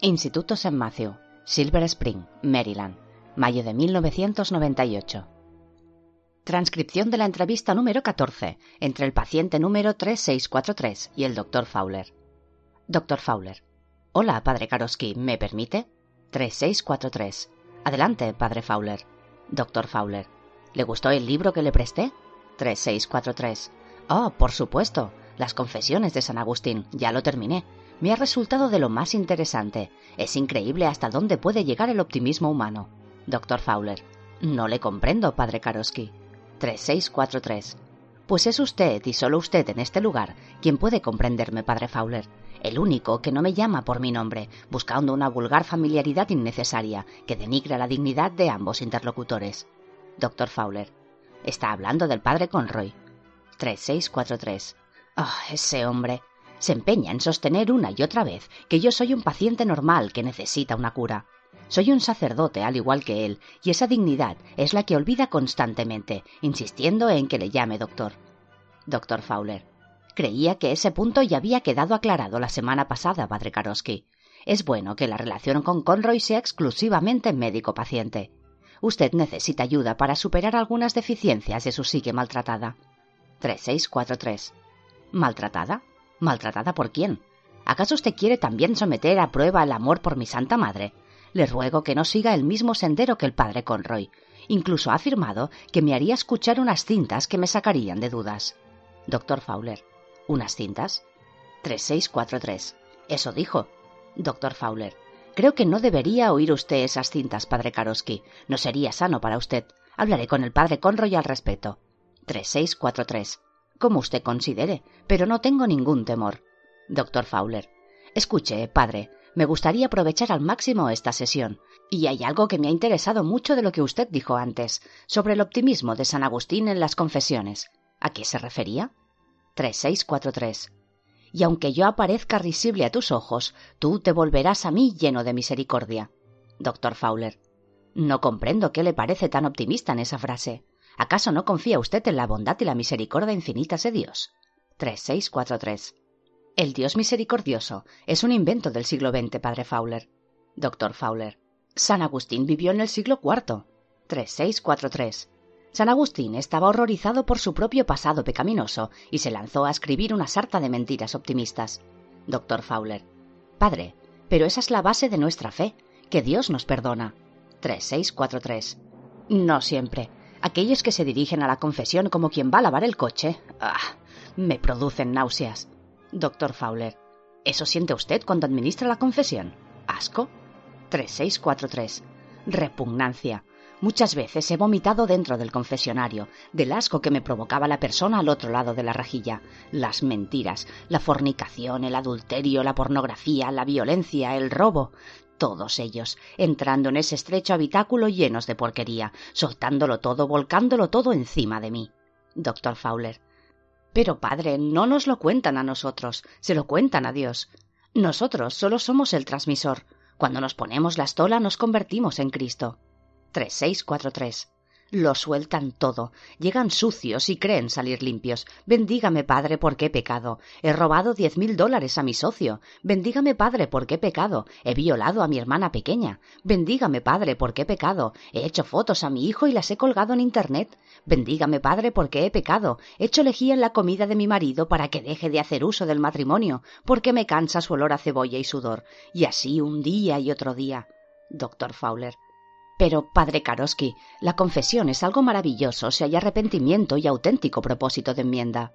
Instituto St. Matthew, Silver Spring, Maryland, mayo de 1998. Transcripción de la entrevista número 14 entre el paciente número 3643 y el Dr. Fowler. Dr. Fowler. Hola, padre Karosky, ¿me permite? 3643. Adelante, padre Fowler. Dr. Fowler. ¿Le gustó el libro que le presté? 3643. Oh, por supuesto. Las confesiones de San Agustín. Ya lo terminé. Me ha resultado de lo más interesante. Es increíble hasta dónde puede llegar el optimismo humano. Dr. Fowler. No le comprendo, padre Karosky. 3643. Pues es usted, y solo usted en este lugar, quien puede comprenderme, padre Fowler. El único que no me llama por mi nombre, buscando una vulgar familiaridad innecesaria que denigra la dignidad de ambos interlocutores. Dr. Fowler. Está hablando del padre Conroy. 3643. Ah, ese hombre. Se empeña en sostener una y otra vez que yo soy un paciente normal que necesita una cura. Soy un sacerdote al igual que él, y esa dignidad es la que olvida constantemente, insistiendo en que le llame doctor. Doctor Fowler. Creía que ese punto ya había quedado aclarado la semana pasada, padre Karosky. Es bueno que la relación con Conroy sea exclusivamente médico-paciente. Usted necesita ayuda para superar algunas deficiencias de su psique maltratada. 3643. ¿Maltratada? ¿Maltratada por quién? ¿Acaso usted quiere también someter a prueba el amor por mi Santa Madre? Le ruego que no siga el mismo sendero que el padre Conroy. Incluso ha afirmado que me haría escuchar unas cintas que me sacarían de dudas. Doctor Fowler. ¿Unas cintas? 3643. Eso dijo. Doctor Fowler. Creo que no debería oír usted esas cintas, padre Karosky. No sería sano para usted. Hablaré con el padre Conroy al respecto. 3643. Como usted considere, pero no tengo ningún temor. Doctor Fowler. Escuche, padre, me gustaría aprovechar al máximo esta sesión. Y hay algo que me ha interesado mucho de lo que usted dijo antes, sobre el optimismo de San Agustín en las confesiones. ¿A qué se refería? 3643. Y aunque yo aparezca risible a tus ojos, tú te volverás a mí lleno de misericordia. Doctor Fowler. No comprendo qué le parece tan optimista en esa frase. ¿Acaso no confía usted en la bondad y la misericordia infinitas de Dios? 3643. El Dios misericordioso es un invento del siglo XX, padre Fowler. Doctor Fowler. San Agustín vivió en el siglo IV. 3643. San Agustín estaba horrorizado por su propio pasado pecaminoso y se lanzó a escribir una sarta de mentiras optimistas. Doctor Fowler. Padre, pero esa es la base de nuestra fe, que Dios nos perdona. 3643. No siempre. Aquellos que se dirigen a la confesión como quien va a lavar el coche. Ah, me producen náuseas. Doctor Fowler. ¿Eso siente usted cuando administra la confesión? ¿Asco? 3643. Repugnancia. Muchas veces he vomitado dentro del confesionario, del asco que me provocaba la persona al otro lado de la rejilla, las mentiras, la fornicación, el adulterio, la pornografía, la violencia, el robo, todos ellos, entrando en ese estrecho habitáculo llenos de porquería, soltándolo todo, volcándolo todo encima de mí. Doctor Fowler. Pero, padre, no nos lo cuentan a nosotros, se lo cuentan a Dios. Nosotros solo somos el transmisor. Cuando nos ponemos la estola nos convertimos en Cristo. 3643. Lo sueltan todo, llegan sucios y creen salir limpios. Bendígame, padre, porque he pecado. He robado diez mil dólares a mi socio. Bendígame, padre, porque he pecado. He violado a mi hermana pequeña. Bendígame, padre, porque he pecado. He hecho fotos a mi hijo y las he colgado en Internet. Bendígame, padre, porque he pecado. He hecho lejía en la comida de mi marido para que deje de hacer uso del matrimonio, porque me cansa su olor a cebolla y sudor. Y así un día y otro día. Doctor Fowler. Pero, padre Karosky, la confesión es algo maravilloso si hay arrepentimiento y auténtico propósito de enmienda.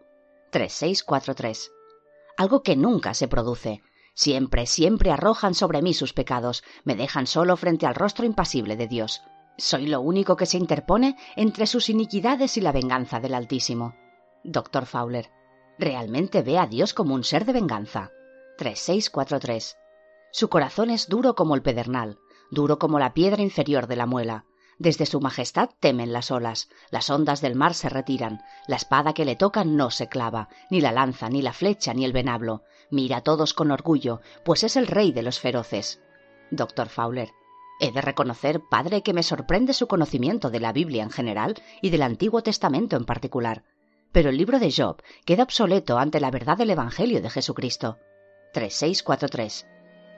3643. Algo que nunca se produce. Siempre, siempre arrojan sobre mí sus pecados, me dejan solo frente al rostro impasible de Dios. Soy lo único que se interpone entre sus iniquidades y la venganza del Altísimo. Doctor Fowler. Realmente ve a Dios como un ser de venganza. 3643. Su corazón es duro como el pedernal, duro como la piedra inferior de la muela. Desde su majestad temen las olas, las ondas del mar se retiran, la espada que le toca no se clava, ni la lanza, ni la flecha, ni el venablo. Mira a todos con orgullo, pues es el rey de los feroces. Doctor Fowler. He de reconocer, padre, que me sorprende su conocimiento de la Biblia en general y del Antiguo Testamento en particular. Pero el libro de Job queda obsoleto ante la verdad del Evangelio de Jesucristo. 3643.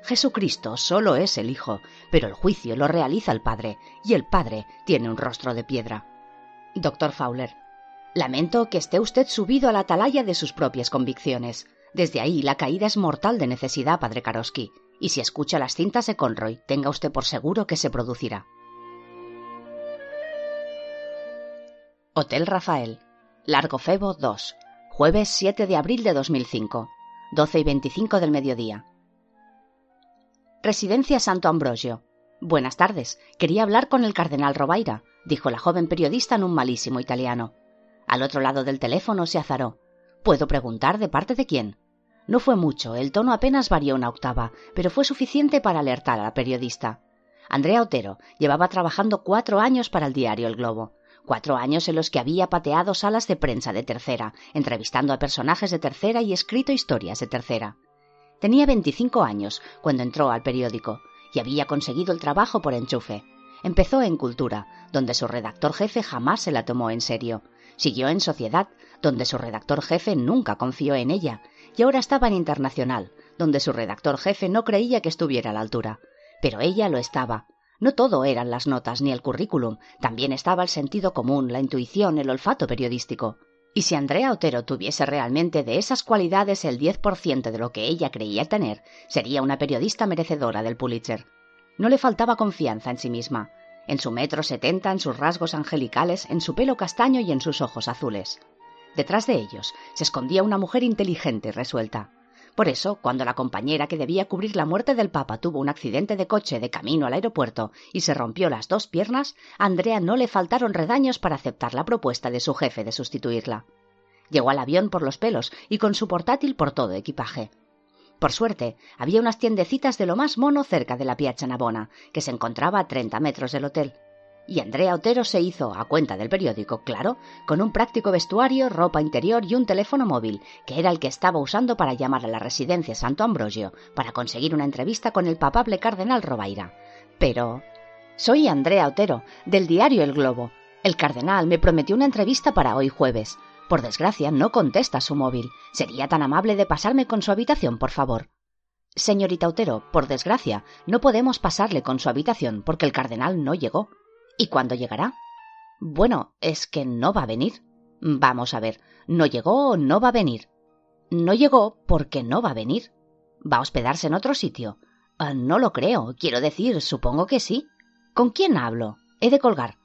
Jesucristo solo es el Hijo, pero el juicio lo realiza el Padre, y el Padre tiene un rostro de piedra. Doctor Fowler, lamento que esté usted subido a la atalaya de sus propias convicciones. Desde ahí la caída es mortal de necesidad, padre Karosky, y si escucha las cintas de Conroy, tenga usted por seguro que se producirá. Hotel Rafael, Largo Febo 2, jueves 7 de abril de 2005, 12 y 25 del mediodía. Residencia Santo Ambrosio. Buenas tardes. Quería hablar con el cardenal Robaira, dijo la joven periodista en un malísimo italiano. Al otro lado del teléfono se azaró. ¿Puedo preguntar de parte de quién? No fue mucho, el tono apenas varió una octava, pero fue suficiente para alertar a la periodista. Andrea Otero llevaba trabajando cuatro años para el diario El Globo, cuatro años en los que había pateado salas de prensa de tercera, entrevistando a personajes de tercera y escrito historias de tercera. Tenía veinticinco años cuando entró al periódico y había conseguido el trabajo por enchufe. Empezó en Cultura, donde su redactor jefe jamás se la tomó en serio. Siguió en Sociedad, donde su redactor jefe nunca confió en ella, y ahora estaba en Internacional, donde su redactor jefe no creía que estuviera a la altura. Pero ella lo estaba. No todo eran las notas ni el currículum, también estaba el sentido común, la intuición, el olfato periodístico. Y si Andrea Otero tuviese realmente de esas cualidades el 10% de lo que ella creía tener, sería una periodista merecedora del Pulitzer. No le faltaba confianza en sí misma, en su metro setenta, en sus rasgos angelicales, en su pelo castaño y en sus ojos azules. Detrás de ellos se escondía una mujer inteligente y resuelta. Por eso, cuando la compañera que debía cubrir la muerte del Papa tuvo un accidente de coche de camino al aeropuerto y se rompió las dos piernas, a Andrea no le faltaron redaños para aceptar la propuesta de su jefe de sustituirla. Llegó al avión por los pelos y con su portátil por todo equipaje. Por suerte, había unas tiendecitas de lo más mono cerca de la Piazza Navona, que se encontraba a treinta metros del hotel. Y Andrea Otero se hizo, a cuenta del periódico, claro, con un práctico vestuario, ropa interior y un teléfono móvil, que era el que estaba usando para llamar a la residencia Santo Ambrosio para conseguir una entrevista con el papable cardenal Robaira. Pero... Soy Andrea Otero, del diario El Globo. El cardenal me prometió una entrevista para hoy jueves. Por desgracia, no contesta su móvil. ¿Sería tan amable de pasarme con su habitación, por favor? Señorita Otero, por desgracia, no podemos pasarle con su habitación porque el cardenal no llegó. ¿Y cuándo llegará? Bueno, es que no va a venir. Vamos a ver, no llegó o no va a venir. No llegó porque no va a venir. ¿Va a hospedarse en otro sitio? Ah, no lo creo. Quiero decir, supongo que sí. ¿Con quién hablo? He de colgar.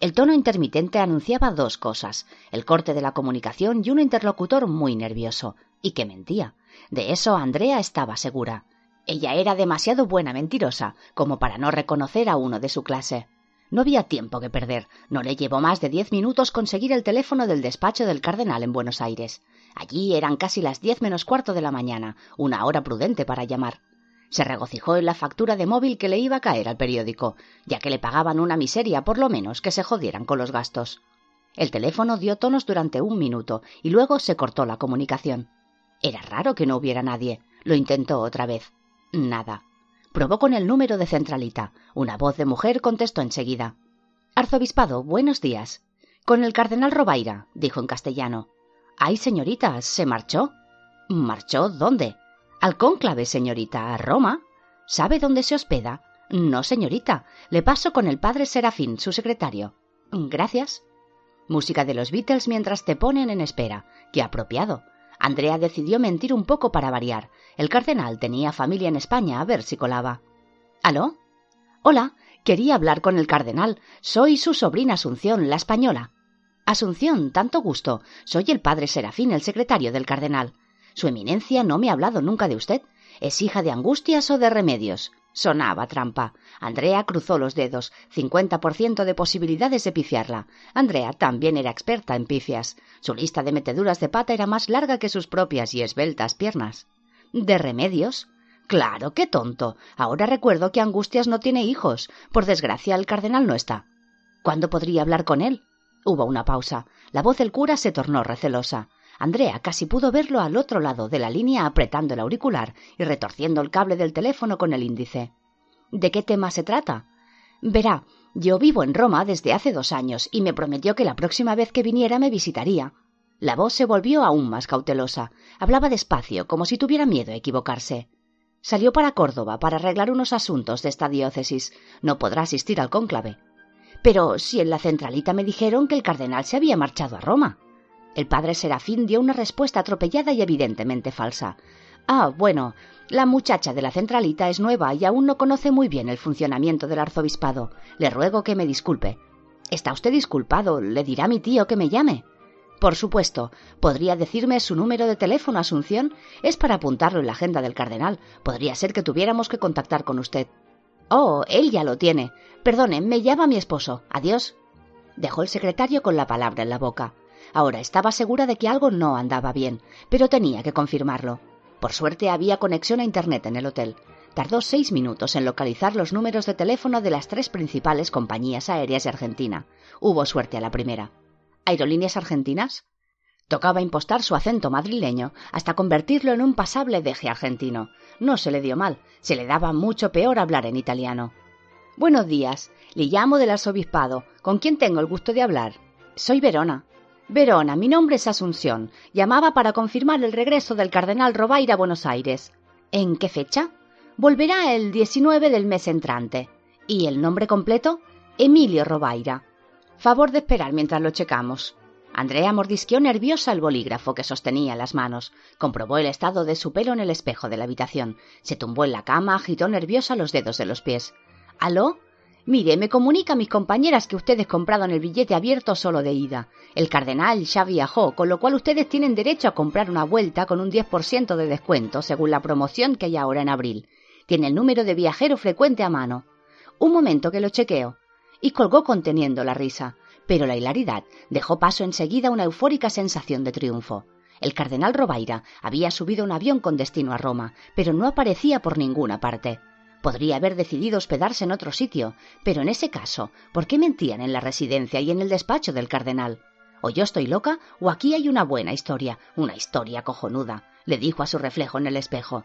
El tono intermitente anunciaba dos cosas, el corte de la comunicación y un interlocutor muy nervioso, y que mentía. De eso Andrea estaba segura. Ella era demasiado buena mentirosa como para no reconocer a uno de su clase. No había tiempo que perder. No le llevó más de diez minutos conseguir el teléfono del despacho del cardenal en Buenos Aires. Allí eran casi las diez menos cuarto de la mañana, una hora prudente para llamar. Se regocijó en la factura de móvil que le iba a caer al periódico, ya que le pagaban una miseria por lo menos que se jodieran con los gastos. El teléfono dio tonos durante un minuto y luego se cortó la comunicación. Era raro que no hubiera nadie. Lo intentó otra vez. Nada. Probó con el número de centralita. Una voz de mujer contestó enseguida. Arzobispado, buenos días. Con el cardenal Robaira, dijo en castellano. Ay, señorita, ¿se marchó? ¿Marchó dónde? Al cónclave, señorita, a Roma. ¿Sabe dónde se hospeda? No, señorita. Le paso con el padre Serafín, su secretario. Gracias. Música de los Beatles mientras te ponen en espera. Qué apropiado. Andrea decidió mentir un poco para variar. El cardenal tenía familia en España, a ver si colaba. ¿Aló? Hola, quería hablar con el cardenal. Soy su sobrina Asunción, la española. Asunción, tanto gusto. Soy el padre Serafín, el secretario del cardenal. Su eminencia no me ha hablado nunca de usted. ¿Es hija de angustias o de remedios? Sonaba trampa. Andrea cruzó los dedos. Cincuenta por ciento de posibilidades de pifiarla. Andrea también era experta en pifias. Su lista de meteduras de pata era más larga que sus propias y esbeltas piernas. ¿De remedios? Claro, qué tonto. Ahora recuerdo que Angustias no tiene hijos. Por desgracia, el cardenal no está. ¿Cuándo podría hablar con él? Hubo una pausa. La voz del cura se tornó recelosa. Andrea casi pudo verlo al otro lado de la línea apretando el auricular y retorciendo el cable del teléfono con el índice. ¿De qué tema se trata? Verá, yo vivo en Roma desde hace dos años y me prometió que la próxima vez que viniera me visitaría. La voz se volvió aún más cautelosa. Hablaba despacio, como si tuviera miedo a equivocarse. Salió para Córdoba para arreglar unos asuntos de esta diócesis. No podrá asistir al cónclave. Pero si en la centralita me dijeron que el cardenal se había marchado a Roma. El padre Serafín dio una respuesta atropellada y evidentemente falsa. Ah, bueno, la muchacha de la centralita es nueva y aún no conoce muy bien el funcionamiento del arzobispado. Le ruego que me disculpe. Está usted disculpado. Le dirá mi tío que me llame. Por supuesto. ¿Podría decirme su número de teléfono, Asunción? Es para apuntarlo en la agenda del cardenal. Podría ser que tuviéramos que contactar con usted. Oh, él ya lo tiene. Perdone, me llama mi esposo. Adiós. Dejó el secretario con la palabra en la boca. Ahora estaba segura de que algo no andaba bien, pero tenía que confirmarlo. Por suerte había conexión a Internet en el hotel. Tardó seis minutos en localizar los números de teléfono de las tres principales compañías aéreas de Argentina. Hubo suerte a la primera. ¿Aerolíneas argentinas? Tocaba impostar su acento madrileño hasta convertirlo en un pasable deje argentino. No se le dio mal, se le daba mucho peor hablar en italiano. Buenos días, le llamo del arzobispado. ¿Con quién tengo el gusto de hablar? Soy Verona. Verona, mi nombre es Asunción. Llamaba para confirmar el regreso del cardenal Robaira a Buenos Aires. ¿En qué fecha? Volverá el 19 del mes entrante. ¿Y el nombre completo? Emilio Robaira. Favor de esperar mientras lo checamos. Andrea mordisqueó nerviosa el bolígrafo que sostenía en las manos. Comprobó el estado de su pelo en el espejo de la habitación. Se tumbó en la cama, agitó nerviosa los dedos de los pies. ¿Aló? Mire, me comunica a mis compañeras que ustedes compraron el billete abierto solo de ida. El cardenal ya viajó, con lo cual ustedes tienen derecho a comprar una vuelta con un 10% de descuento, según la promoción que hay ahora en abril. Tiene el número de viajero frecuente a mano. Un momento que lo chequeo y colgó conteniendo la risa, pero la hilaridad dejó paso enseguida a una eufórica sensación de triunfo. El cardenal Robaira había subido un avión con destino a Roma, pero no aparecía por ninguna parte. Podría haber decidido hospedarse en otro sitio, pero en ese caso, ¿por qué mentían en la residencia y en el despacho del cardenal? O yo estoy loca, o aquí hay una buena historia, una historia cojonuda, le dijo a su reflejo en el espejo.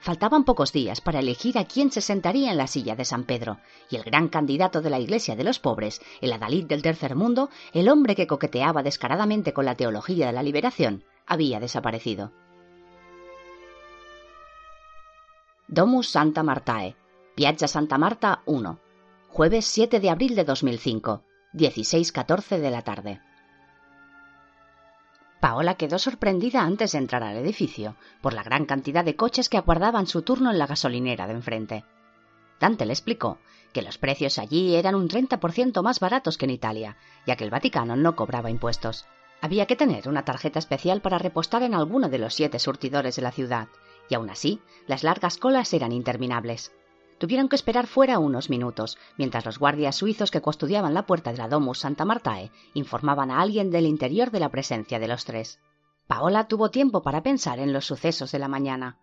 Faltaban pocos días para elegir a quién se sentaría en la silla de San Pedro, y el gran candidato de la Iglesia de los pobres, el adalid del tercer mundo, el hombre que coqueteaba descaradamente con la teología de la liberación, había desaparecido. Domus Santa Martae, Piazza Santa Marta 1, jueves 7 de abril de 2005, 16.14 de la tarde. Paola quedó sorprendida antes de entrar al edificio por la gran cantidad de coches que aguardaban su turno en la gasolinera de enfrente. Dante le explicó que los precios allí eran un 30% más baratos que en Italia, ya que el Vaticano no cobraba impuestos. Había que tener una tarjeta especial para repostar en alguno de los siete surtidores de la ciudad, y aún así, las largas colas eran interminables. Tuvieron que esperar fuera unos minutos, mientras los guardias suizos que custodiaban la puerta de la Domus Santa Martae informaban a alguien del interior de la presencia de los tres. Paola tuvo tiempo para pensar en los sucesos de la mañana.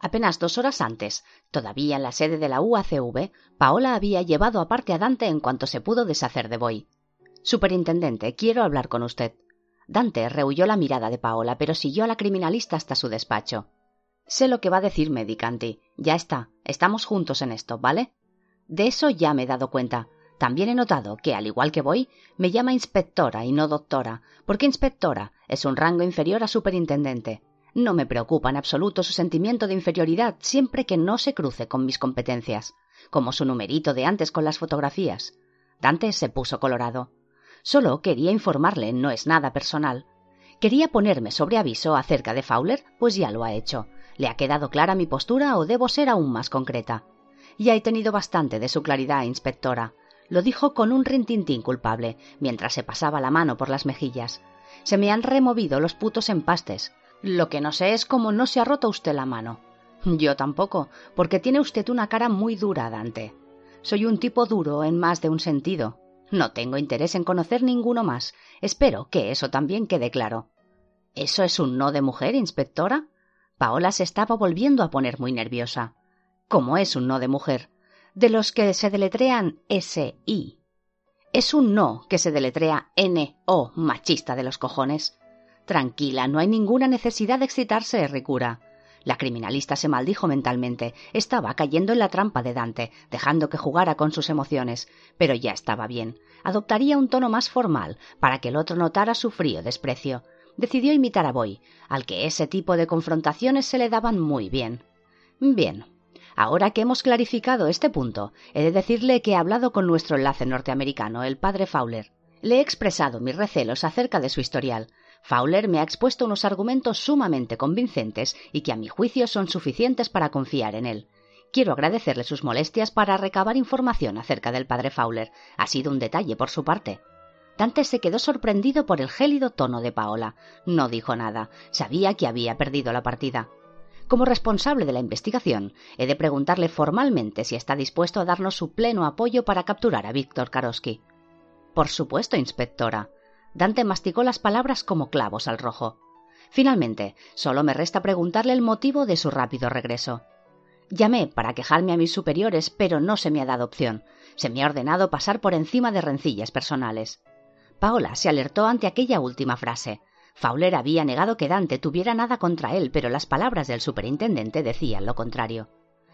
Apenas dos horas antes, todavía en la sede de la UACV, Paola había llevado aparte a Dante en cuanto se pudo deshacer de Boy. Superintendente, quiero hablar con usted. Dante rehuyó la mirada de Paola, pero siguió a la criminalista hasta su despacho. Sé lo que va a decir Medicanti. Ya está. Estamos juntos en esto, ¿vale? De eso ya me he dado cuenta. También he notado que, al igual que voy, me llama inspectora y no doctora, porque inspectora es un rango inferior a superintendente. No me preocupa en absoluto su sentimiento de inferioridad siempre que no se cruce con mis competencias, como su numerito de antes con las fotografías. Dante se puso colorado. Solo quería informarle, no es nada personal. Quería ponerme sobre aviso acerca de Fowler, pues ya lo ha hecho, ¿Le ha quedado clara mi postura o debo ser aún más concreta? Ya he tenido bastante de su claridad, inspectora. Lo dijo con un rintintín culpable, mientras se pasaba la mano por las mejillas. Se me han removido los putos empastes. Lo que no sé es cómo no se ha roto usted la mano. Yo tampoco, porque tiene usted una cara muy dura, Dante. Soy un tipo duro en más de un sentido. No tengo interés en conocer ninguno más. Espero que eso también quede claro. ¿Eso es un no de mujer, inspectora? Paola se estaba volviendo a poner muy nerviosa. ¿Cómo es un no de mujer? De los que se deletrean S-I. Es un no que se deletrea N-O, machista de los cojones. Tranquila, no hay ninguna necesidad de excitarse, Ricura. La criminalista se maldijo mentalmente. Estaba cayendo en la trampa de Dante, dejando que jugara con sus emociones. Pero ya estaba bien. Adoptaría un tono más formal, para que el otro notara su frío desprecio decidió imitar a Boy, al que ese tipo de confrontaciones se le daban muy bien. Bien, Ahora que hemos clarificado este punto, he de decirle que he hablado con nuestro enlace norteamericano, el padre Fowler. Le he expresado mis recelos acerca de su historial. Fowler me ha expuesto unos argumentos sumamente convincentes y que a mi juicio son suficientes para confiar en él. Quiero agradecerle sus molestias para recabar información acerca del padre Fowler. Ha sido un detalle por su parte. Dante se quedó sorprendido por el gélido tono de Paola. No dijo nada. Sabía que había perdido la partida. Como responsable de la investigación, he de preguntarle formalmente si está dispuesto a darnos su pleno apoyo para capturar a Víctor Karosky. Por supuesto, inspectora. Dante masticó las palabras como clavos al rojo. Finalmente, solo me resta preguntarle el motivo de su rápido regreso. Llamé para quejarme a mis superiores, pero no se me ha dado opción. Se me ha ordenado pasar por encima de rencillas personales. Paola se alertó ante aquella última frase. Fowler había negado que Dante tuviera nada contra él, pero las palabras del superintendente decían lo contrario.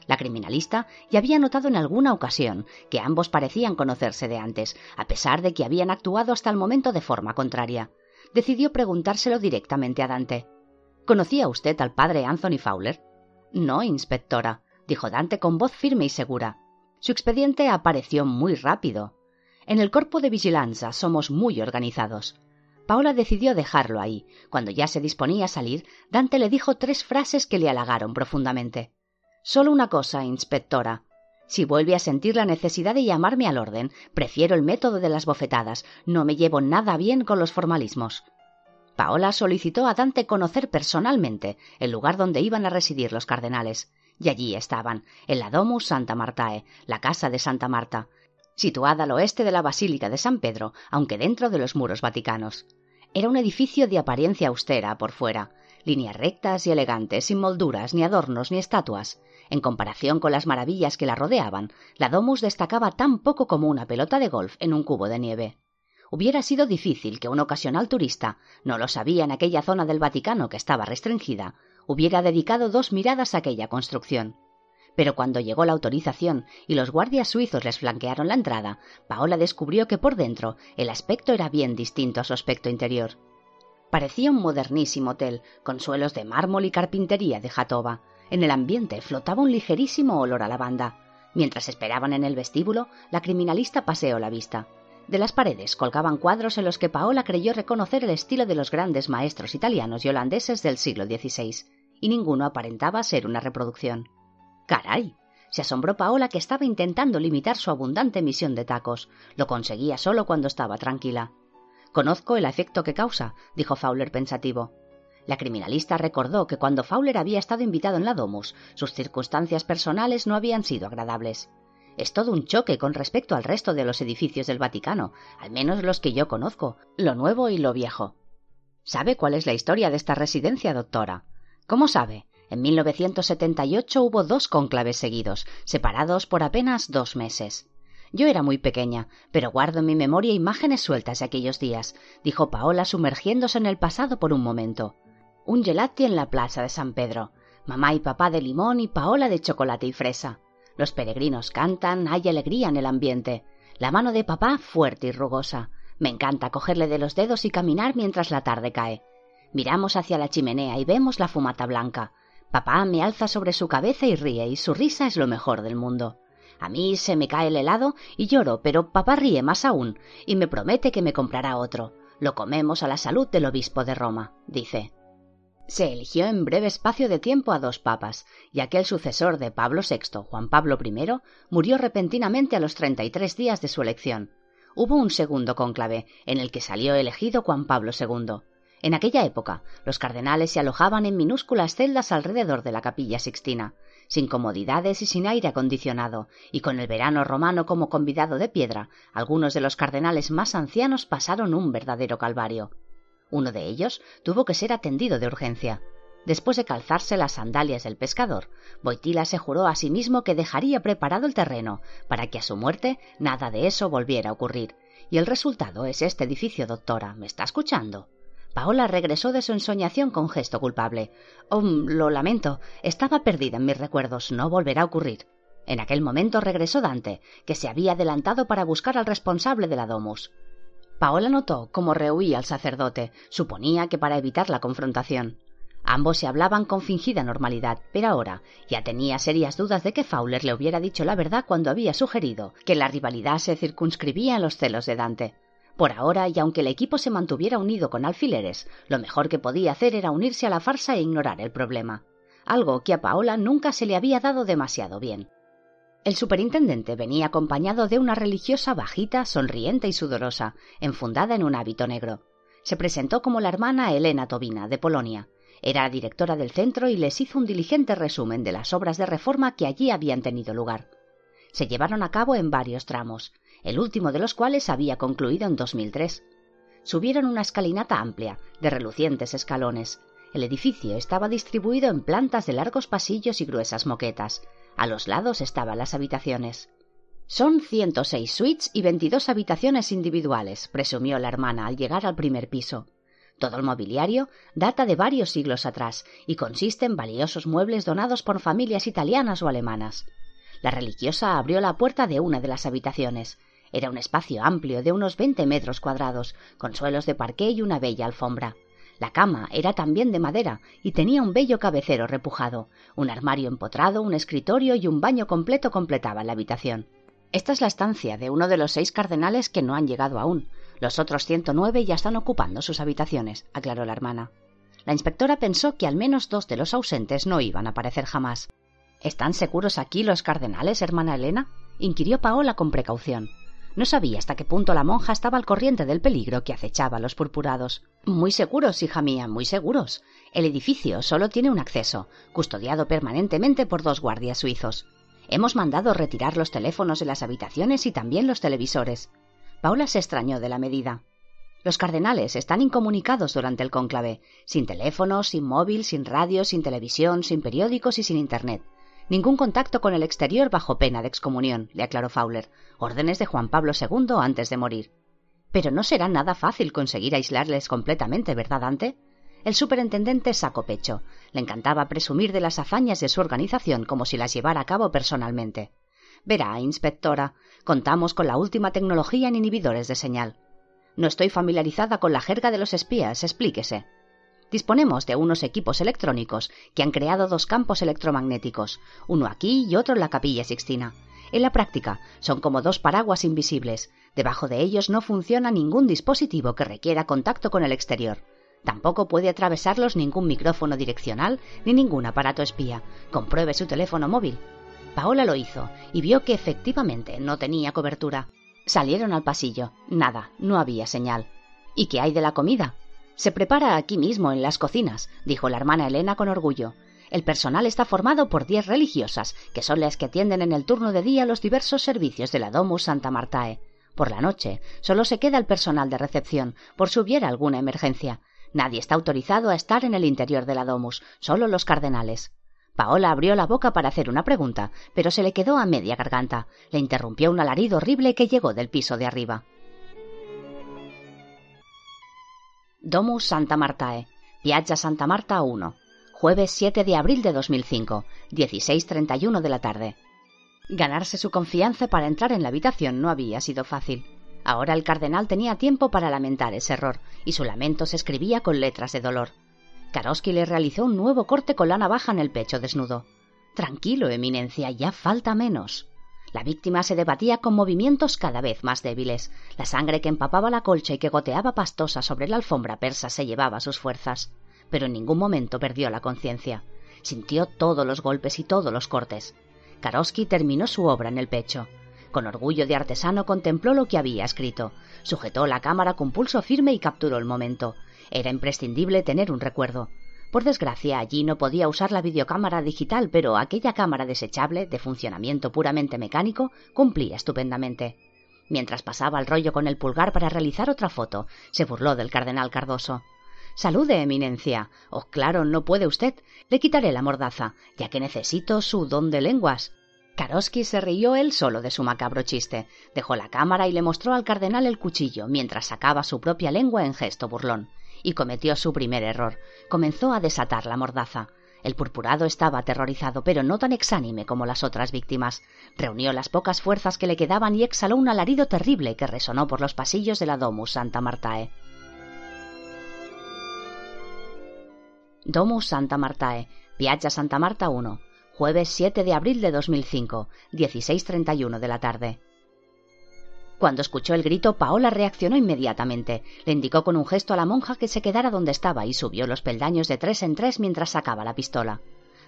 La criminalista ya había notado en alguna ocasión que ambos parecían conocerse de antes, a pesar de que habían actuado hasta el momento de forma contraria. Decidió preguntárselo directamente a Dante. ¿Conocía usted al padre Anthony Fowler? No, inspectora, dijo Dante con voz firme y segura. Su expediente apareció muy rápido. En el cuerpo de vigilancia somos muy organizados. Paola decidió dejarlo ahí. Cuando ya se disponía a salir, Dante le dijo tres frases que le halagaron profundamente. Solo una cosa, inspectora. Si vuelve a sentir la necesidad de llamarme al orden, prefiero el método de las bofetadas. No me llevo nada bien con los formalismos. Paola solicitó a Dante conocer personalmente el lugar donde iban a residir los cardenales. Y allí estaban, en la Domus Santa Martae, la casa de Santa Marta, situada al oeste de la Basílica de San Pedro, aunque dentro de los muros vaticanos. Era un edificio de apariencia austera por fuera, líneas rectas y elegantes, sin molduras, ni adornos, ni estatuas. En comparación con las maravillas que la rodeaban, la domus destacaba tan poco como una pelota de golf en un cubo de nieve. Hubiera sido difícil que un ocasional turista, no lo sabía en aquella zona del Vaticano que estaba restringida, hubiera dedicado dos miradas a aquella construcción. Pero cuando llegó la autorización y los guardias suizos les flanquearon la entrada, Paola descubrió que por dentro el aspecto era bien distinto a su aspecto interior. Parecía un modernísimo hotel, con suelos de mármol y carpintería de Jatoba. En el ambiente flotaba un ligerísimo olor a lavanda. Mientras esperaban en el vestíbulo, la criminalista paseó la vista. De las paredes colgaban cuadros en los que Paola creyó reconocer el estilo de los grandes maestros italianos y holandeses del siglo XVI, y ninguno aparentaba ser una reproducción. ¡Caray! Se asombró Paola que estaba intentando limitar su abundante emisión de tacos. Lo conseguía solo cuando estaba tranquila. Conozco el efecto que causa, dijo Fowler pensativo. La criminalista recordó que cuando Fowler había estado invitado en la Domus, sus circunstancias personales no habían sido agradables. Es todo un choque con respecto al resto de los edificios del Vaticano, al menos los que yo conozco, lo nuevo y lo viejo. ¿Sabe cuál es la historia de esta residencia, doctora? ¿Cómo sabe? En 1978 hubo dos cónclaves seguidos, separados por apenas dos meses. Yo era muy pequeña, pero guardo en mi memoria imágenes sueltas de aquellos días, dijo Paola sumergiéndose en el pasado por un momento. Un gelati en la plaza de San Pedro, mamá y papá de limón y Paola de chocolate y fresa. Los peregrinos cantan, hay alegría en el ambiente. La mano de papá fuerte y rugosa. Me encanta cogerle de los dedos y caminar mientras la tarde cae. Miramos hacia la chimenea y vemos la fumata blanca. Papá me alza sobre su cabeza y ríe, y su risa es lo mejor del mundo. A mí se me cae el helado y lloro, pero papá ríe más aún y me promete que me comprará otro. Lo comemos a la salud del obispo de Roma, dice. Se eligió en breve espacio de tiempo a dos papas, y aquel sucesor de Pablo VI, Juan Pablo I, murió repentinamente a los treinta y tres días de su elección. Hubo un segundo cónclave, en el que salió elegido Juan Pablo II. En aquella época, los cardenales se alojaban en minúsculas celdas alrededor de la capilla sixtina sin comodidades y sin aire acondicionado, y con el verano romano como convidado de piedra, algunos de los cardenales más ancianos pasaron un verdadero calvario. Uno de ellos tuvo que ser atendido de urgencia. Después de calzarse las sandalias del pescador, Boitila se juró a sí mismo que dejaría preparado el terreno para que a su muerte nada de eso volviera a ocurrir. Y el resultado es este edificio, doctora. ¿Me está escuchando? Paola regresó de su ensoñación con gesto culpable. Oh, lo lamento. Estaba perdida en mis recuerdos. No volverá a ocurrir. En aquel momento regresó Dante, que se había adelantado para buscar al responsable de la domus. Paola notó cómo rehuía al sacerdote. Suponía que para evitar la confrontación. Ambos se hablaban con fingida normalidad, pero ahora ya tenía serias dudas de que Fowler le hubiera dicho la verdad cuando había sugerido que la rivalidad se circunscribía en los celos de Dante. Por ahora, y aunque el equipo se mantuviera unido con alfileres, lo mejor que podía hacer era unirse a la farsa e ignorar el problema, algo que a Paola nunca se le había dado demasiado bien. El superintendente venía acompañado de una religiosa bajita, sonriente y sudorosa, enfundada en un hábito negro. Se presentó como la hermana Elena Tobina, de Polonia, era directora del centro y les hizo un diligente resumen de las obras de reforma que allí habían tenido lugar. Se llevaron a cabo en varios tramos, el último de los cuales había concluido en 2003. Subieron una escalinata amplia, de relucientes escalones. El edificio estaba distribuido en plantas de largos pasillos y gruesas moquetas. A los lados estaban las habitaciones. Son 106 suites y 22 habitaciones individuales, presumió la hermana al llegar al primer piso. Todo el mobiliario data de varios siglos atrás y consiste en valiosos muebles donados por familias italianas o alemanas. La religiosa abrió la puerta de una de las habitaciones. Era un espacio amplio de unos veinte metros cuadrados, con suelos de parqué y una bella alfombra. La cama era también de madera y tenía un bello cabecero repujado. Un armario empotrado, un escritorio y un baño completo completaban la habitación. Esta es la estancia de uno de los seis cardenales que no han llegado aún. Los otros 109 ya están ocupando sus habitaciones, aclaró la hermana. La inspectora pensó que al menos dos de los ausentes no iban a aparecer jamás. ¿Están seguros aquí los cardenales, hermana Elena? inquirió Paola con precaución. No sabía hasta qué punto la monja estaba al corriente del peligro que acechaba a los purpurados. Muy seguros, hija mía, muy seguros. El edificio solo tiene un acceso, custodiado permanentemente por dos guardias suizos. Hemos mandado retirar los teléfonos de las habitaciones y también los televisores. Paula se extrañó de la medida. Los cardenales están incomunicados durante el cónclave, sin teléfono, sin móvil, sin radio, sin televisión, sin periódicos y sin Internet. Ningún contacto con el exterior bajo pena de excomunión, le aclaró Fowler. Órdenes de Juan Pablo II antes de morir. Pero no será nada fácil conseguir aislarles completamente, ¿verdad, Dante? El superintendente sacó pecho. Le encantaba presumir de las hazañas de su organización como si las llevara a cabo personalmente. Verá, inspectora, contamos con la última tecnología en inhibidores de señal. No estoy familiarizada con la jerga de los espías, explíquese. Disponemos de unos equipos electrónicos que han creado dos campos electromagnéticos, uno aquí y otro en la capilla Sixtina. En la práctica, son como dos paraguas invisibles. Debajo de ellos no funciona ningún dispositivo que requiera contacto con el exterior. Tampoco puede atravesarlos ningún micrófono direccional ni ningún aparato espía. Compruebe su teléfono móvil. Paola lo hizo y vio que efectivamente no tenía cobertura. Salieron al pasillo. Nada, no había señal. ¿Y qué hay de la comida? Se prepara aquí mismo, en las cocinas, dijo la hermana Elena con orgullo. El personal está formado por diez religiosas, que son las que atienden en el turno de día los diversos servicios de la Domus Santa Martae. Por la noche solo se queda el personal de recepción, por si hubiera alguna emergencia. Nadie está autorizado a estar en el interior de la domus, solo los cardenales. Paola abrió la boca para hacer una pregunta, pero se le quedó a media garganta. Le interrumpió un alarido horrible que llegó del piso de arriba. Domus Santa Martae, Piazza Santa Marta 1, jueves 7 de abril de 2005, 16.31 de la tarde. Ganarse su confianza para entrar en la habitación no había sido fácil. Ahora el cardenal tenía tiempo para lamentar ese error, y su lamento se escribía con letras de dolor. Karosky le realizó un nuevo corte con la navaja en el pecho desnudo. Tranquilo, Eminencia, ya falta menos. La víctima se debatía con movimientos cada vez más débiles. La sangre que empapaba la colcha y que goteaba pastosa sobre la alfombra persa se llevaba sus fuerzas. Pero en ningún momento perdió la conciencia. Sintió todos los golpes y todos los cortes. Karosky terminó su obra en el pecho. Con orgullo de artesano contempló lo que había escrito. Sujetó la cámara con pulso firme y capturó el momento. Era imprescindible tener un recuerdo. Por desgracia, allí no podía usar la videocámara digital, pero aquella cámara desechable, de funcionamiento puramente mecánico, cumplía estupendamente. Mientras pasaba el rollo con el pulgar para realizar otra foto, se burló del cardenal Cardoso. Salude, Eminencia. Oh, claro, no puede usted. Le quitaré la mordaza, ya que necesito su don de lenguas. Karosky se rió él solo de su macabro chiste, dejó la cámara y le mostró al cardenal el cuchillo mientras sacaba su propia lengua en gesto burlón. Y cometió su primer error. Comenzó a desatar la mordaza. El purpurado estaba aterrorizado, pero no tan exánime como las otras víctimas. Reunió las pocas fuerzas que le quedaban y exhaló un alarido terrible que resonó por los pasillos de la Domus Santa Martae. Domus Santa Martae, Piazza Santa Marta 1, jueves 7 de abril de 2005, 16.31 de la tarde. Cuando escuchó el grito, Paola reaccionó inmediatamente. Le indicó con un gesto a la monja que se quedara donde estaba y subió los peldaños de tres en tres mientras sacaba la pistola.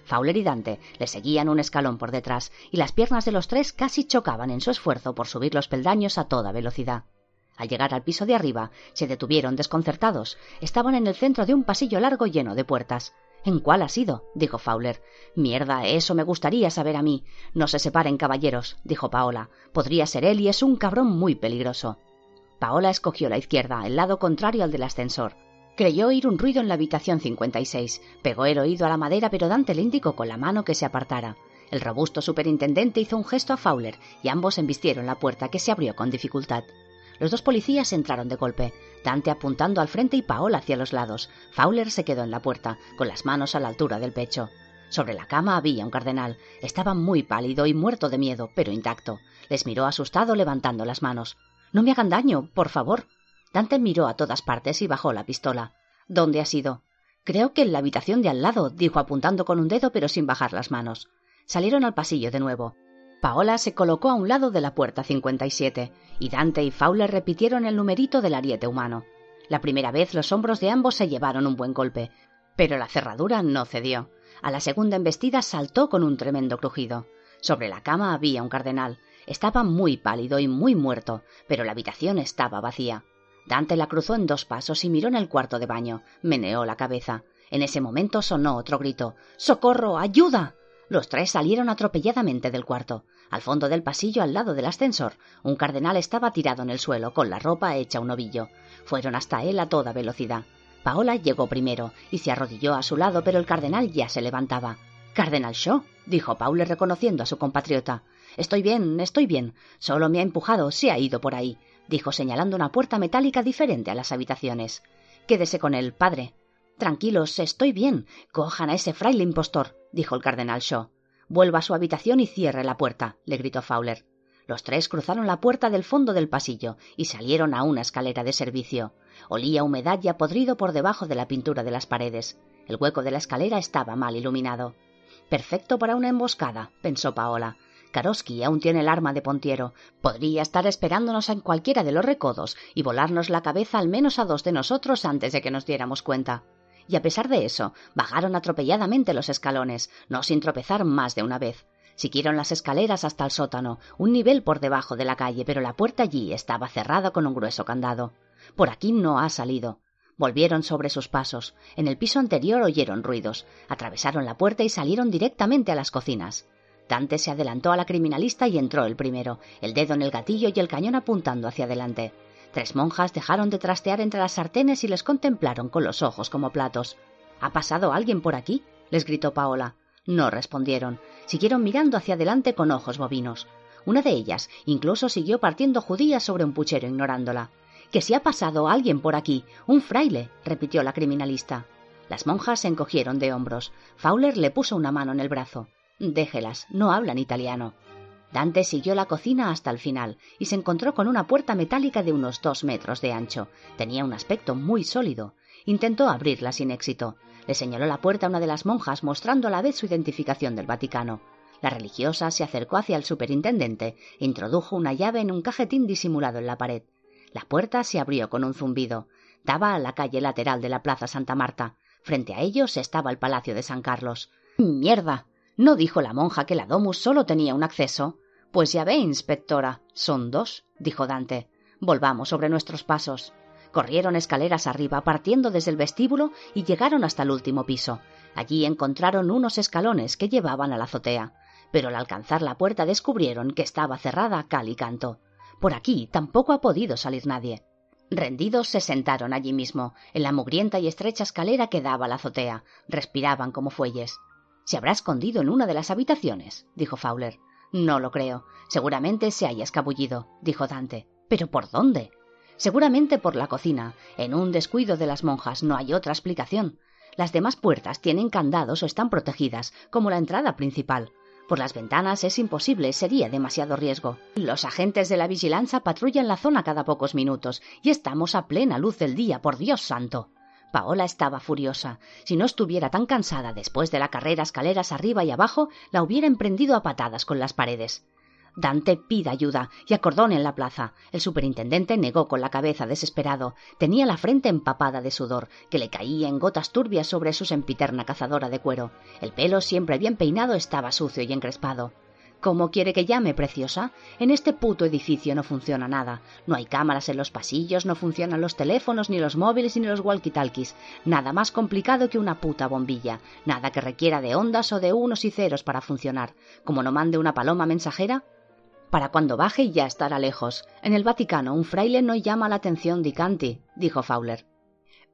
Fowler y Dante le seguían un escalón por detrás, y las piernas de los tres casi chocaban en su esfuerzo por subir los peldaños a toda velocidad. Al llegar al piso de arriba, se detuvieron desconcertados. Estaban en el centro de un pasillo largo lleno de puertas. ¿En cuál ha sido? dijo Fowler. Mierda, eso me gustaría saber a mí. No se separen, caballeros, dijo Paola. Podría ser él y es un cabrón muy peligroso. Paola escogió la izquierda, el lado contrario al del ascensor. Creyó oír un ruido en la habitación 56. Pegó el oído a la madera, pero Dante le indicó con la mano que se apartara. El robusto superintendente hizo un gesto a Fowler y ambos embistieron la puerta, que se abrió con dificultad. Los dos policías entraron de golpe, Dante apuntando al frente y Paola hacia los lados. Fowler se quedó en la puerta, con las manos a la altura del pecho. Sobre la cama había un cardenal. Estaba muy pálido y muerto de miedo, pero intacto. Les miró asustado levantando las manos. No me hagan daño, por favor. Dante miró a todas partes y bajó la pistola. ¿Dónde ha sido? Creo que en la habitación de al lado, dijo apuntando con un dedo pero sin bajar las manos. Salieron al pasillo de nuevo. Paola se colocó a un lado de la puerta 57 y Dante y Fowler repitieron el numerito del ariete humano. La primera vez los hombros de ambos se llevaron un buen golpe, pero la cerradura no cedió. A la segunda embestida saltó con un tremendo crujido. Sobre la cama había un cardenal. Estaba muy pálido y muy muerto, pero la habitación estaba vacía. Dante la cruzó en dos pasos y miró en el cuarto de baño. Meneó la cabeza. En ese momento sonó otro grito. ¡Socorro! ¡Ayuda! Los tres salieron atropelladamente del cuarto. Al fondo del pasillo, al lado del ascensor, un cardenal estaba tirado en el suelo, con la ropa hecha un ovillo. Fueron hasta él a toda velocidad. Paola llegó primero y se arrodilló a su lado, pero el cardenal ya se levantaba. Cardenal Shaw, dijo Paule reconociendo a su compatriota. Estoy bien, estoy bien. Solo me ha empujado, se ha ido por ahí, dijo señalando una puerta metálica diferente a las habitaciones. Quédese con él, padre. Tranquilos, estoy bien. Cojan a ese fraile impostor, dijo el cardenal Shaw. Vuelva a su habitación y cierre la puerta, le gritó Fowler. Los tres cruzaron la puerta del fondo del pasillo y salieron a una escalera de servicio. Olía humedad y podrido por debajo de la pintura de las paredes. El hueco de la escalera estaba mal iluminado. Perfecto para una emboscada, pensó Paola. Karoski aún tiene el arma de Pontiero. Podría estar esperándonos en cualquiera de los recodos y volarnos la cabeza al menos a dos de nosotros antes de que nos diéramos cuenta y a pesar de eso, bajaron atropelladamente los escalones, no sin tropezar más de una vez. Siguieron las escaleras hasta el sótano, un nivel por debajo de la calle, pero la puerta allí estaba cerrada con un grueso candado. Por aquí no ha salido. Volvieron sobre sus pasos. En el piso anterior oyeron ruidos. Atravesaron la puerta y salieron directamente a las cocinas. Dante se adelantó a la criminalista y entró el primero, el dedo en el gatillo y el cañón apuntando hacia adelante. Tres monjas dejaron de trastear entre las sartenes y les contemplaron con los ojos como platos. ¿Ha pasado alguien por aquí? les gritó Paola. No respondieron. Siguieron mirando hacia adelante con ojos bovinos. Una de ellas incluso siguió partiendo judías sobre un puchero ignorándola. Que si ha pasado alguien por aquí, un fraile, repitió la criminalista. Las monjas se encogieron de hombros. Fowler le puso una mano en el brazo. Déjelas, no hablan italiano. Dante siguió la cocina hasta el final y se encontró con una puerta metálica de unos dos metros de ancho. Tenía un aspecto muy sólido. Intentó abrirla sin éxito. Le señaló la puerta a una de las monjas mostrando a la vez su identificación del Vaticano. La religiosa se acercó hacia el superintendente e introdujo una llave en un cajetín disimulado en la pared. La puerta se abrió con un zumbido. Daba a la calle lateral de la Plaza Santa Marta. Frente a ellos estaba el Palacio de San Carlos. ¡Mierda! ¿No dijo la monja que la domus solo tenía un acceso? Pues ya ve, inspectora, son dos, dijo Dante. Volvamos sobre nuestros pasos. Corrieron escaleras arriba, partiendo desde el vestíbulo y llegaron hasta el último piso. Allí encontraron unos escalones que llevaban a la azotea, pero al alcanzar la puerta descubrieron que estaba cerrada cal y canto. Por aquí tampoco ha podido salir nadie. Rendidos se sentaron allí mismo, en la mugrienta y estrecha escalera que daba a la azotea. Respiraban como fuelles. Se habrá escondido en una de las habitaciones, dijo Fowler. No lo creo. Seguramente se haya escabullido, dijo Dante. ¿Pero por dónde? Seguramente por la cocina. En un descuido de las monjas no hay otra explicación. Las demás puertas tienen candados o están protegidas, como la entrada principal. Por las ventanas es imposible, sería demasiado riesgo. Los agentes de la vigilancia patrullan la zona cada pocos minutos y estamos a plena luz del día, por Dios santo. Paola estaba furiosa. Si no estuviera tan cansada después de la carrera escaleras arriba y abajo, la hubiera emprendido a patadas con las paredes. Dante pide ayuda y acordón en la plaza. El superintendente negó con la cabeza desesperado. Tenía la frente empapada de sudor, que le caía en gotas turbias sobre su sempiterna cazadora de cuero. El pelo, siempre bien peinado, estaba sucio y encrespado. ¿Cómo quiere que llame, preciosa? En este puto edificio no funciona nada. No hay cámaras en los pasillos, no funcionan los teléfonos, ni los móviles, ni los walkie-talkies. Nada más complicado que una puta bombilla. Nada que requiera de ondas o de unos y ceros para funcionar. Como no mande una paloma mensajera, para cuando baje ya estará lejos. En el Vaticano un fraile no llama la atención di canti, dijo Fowler.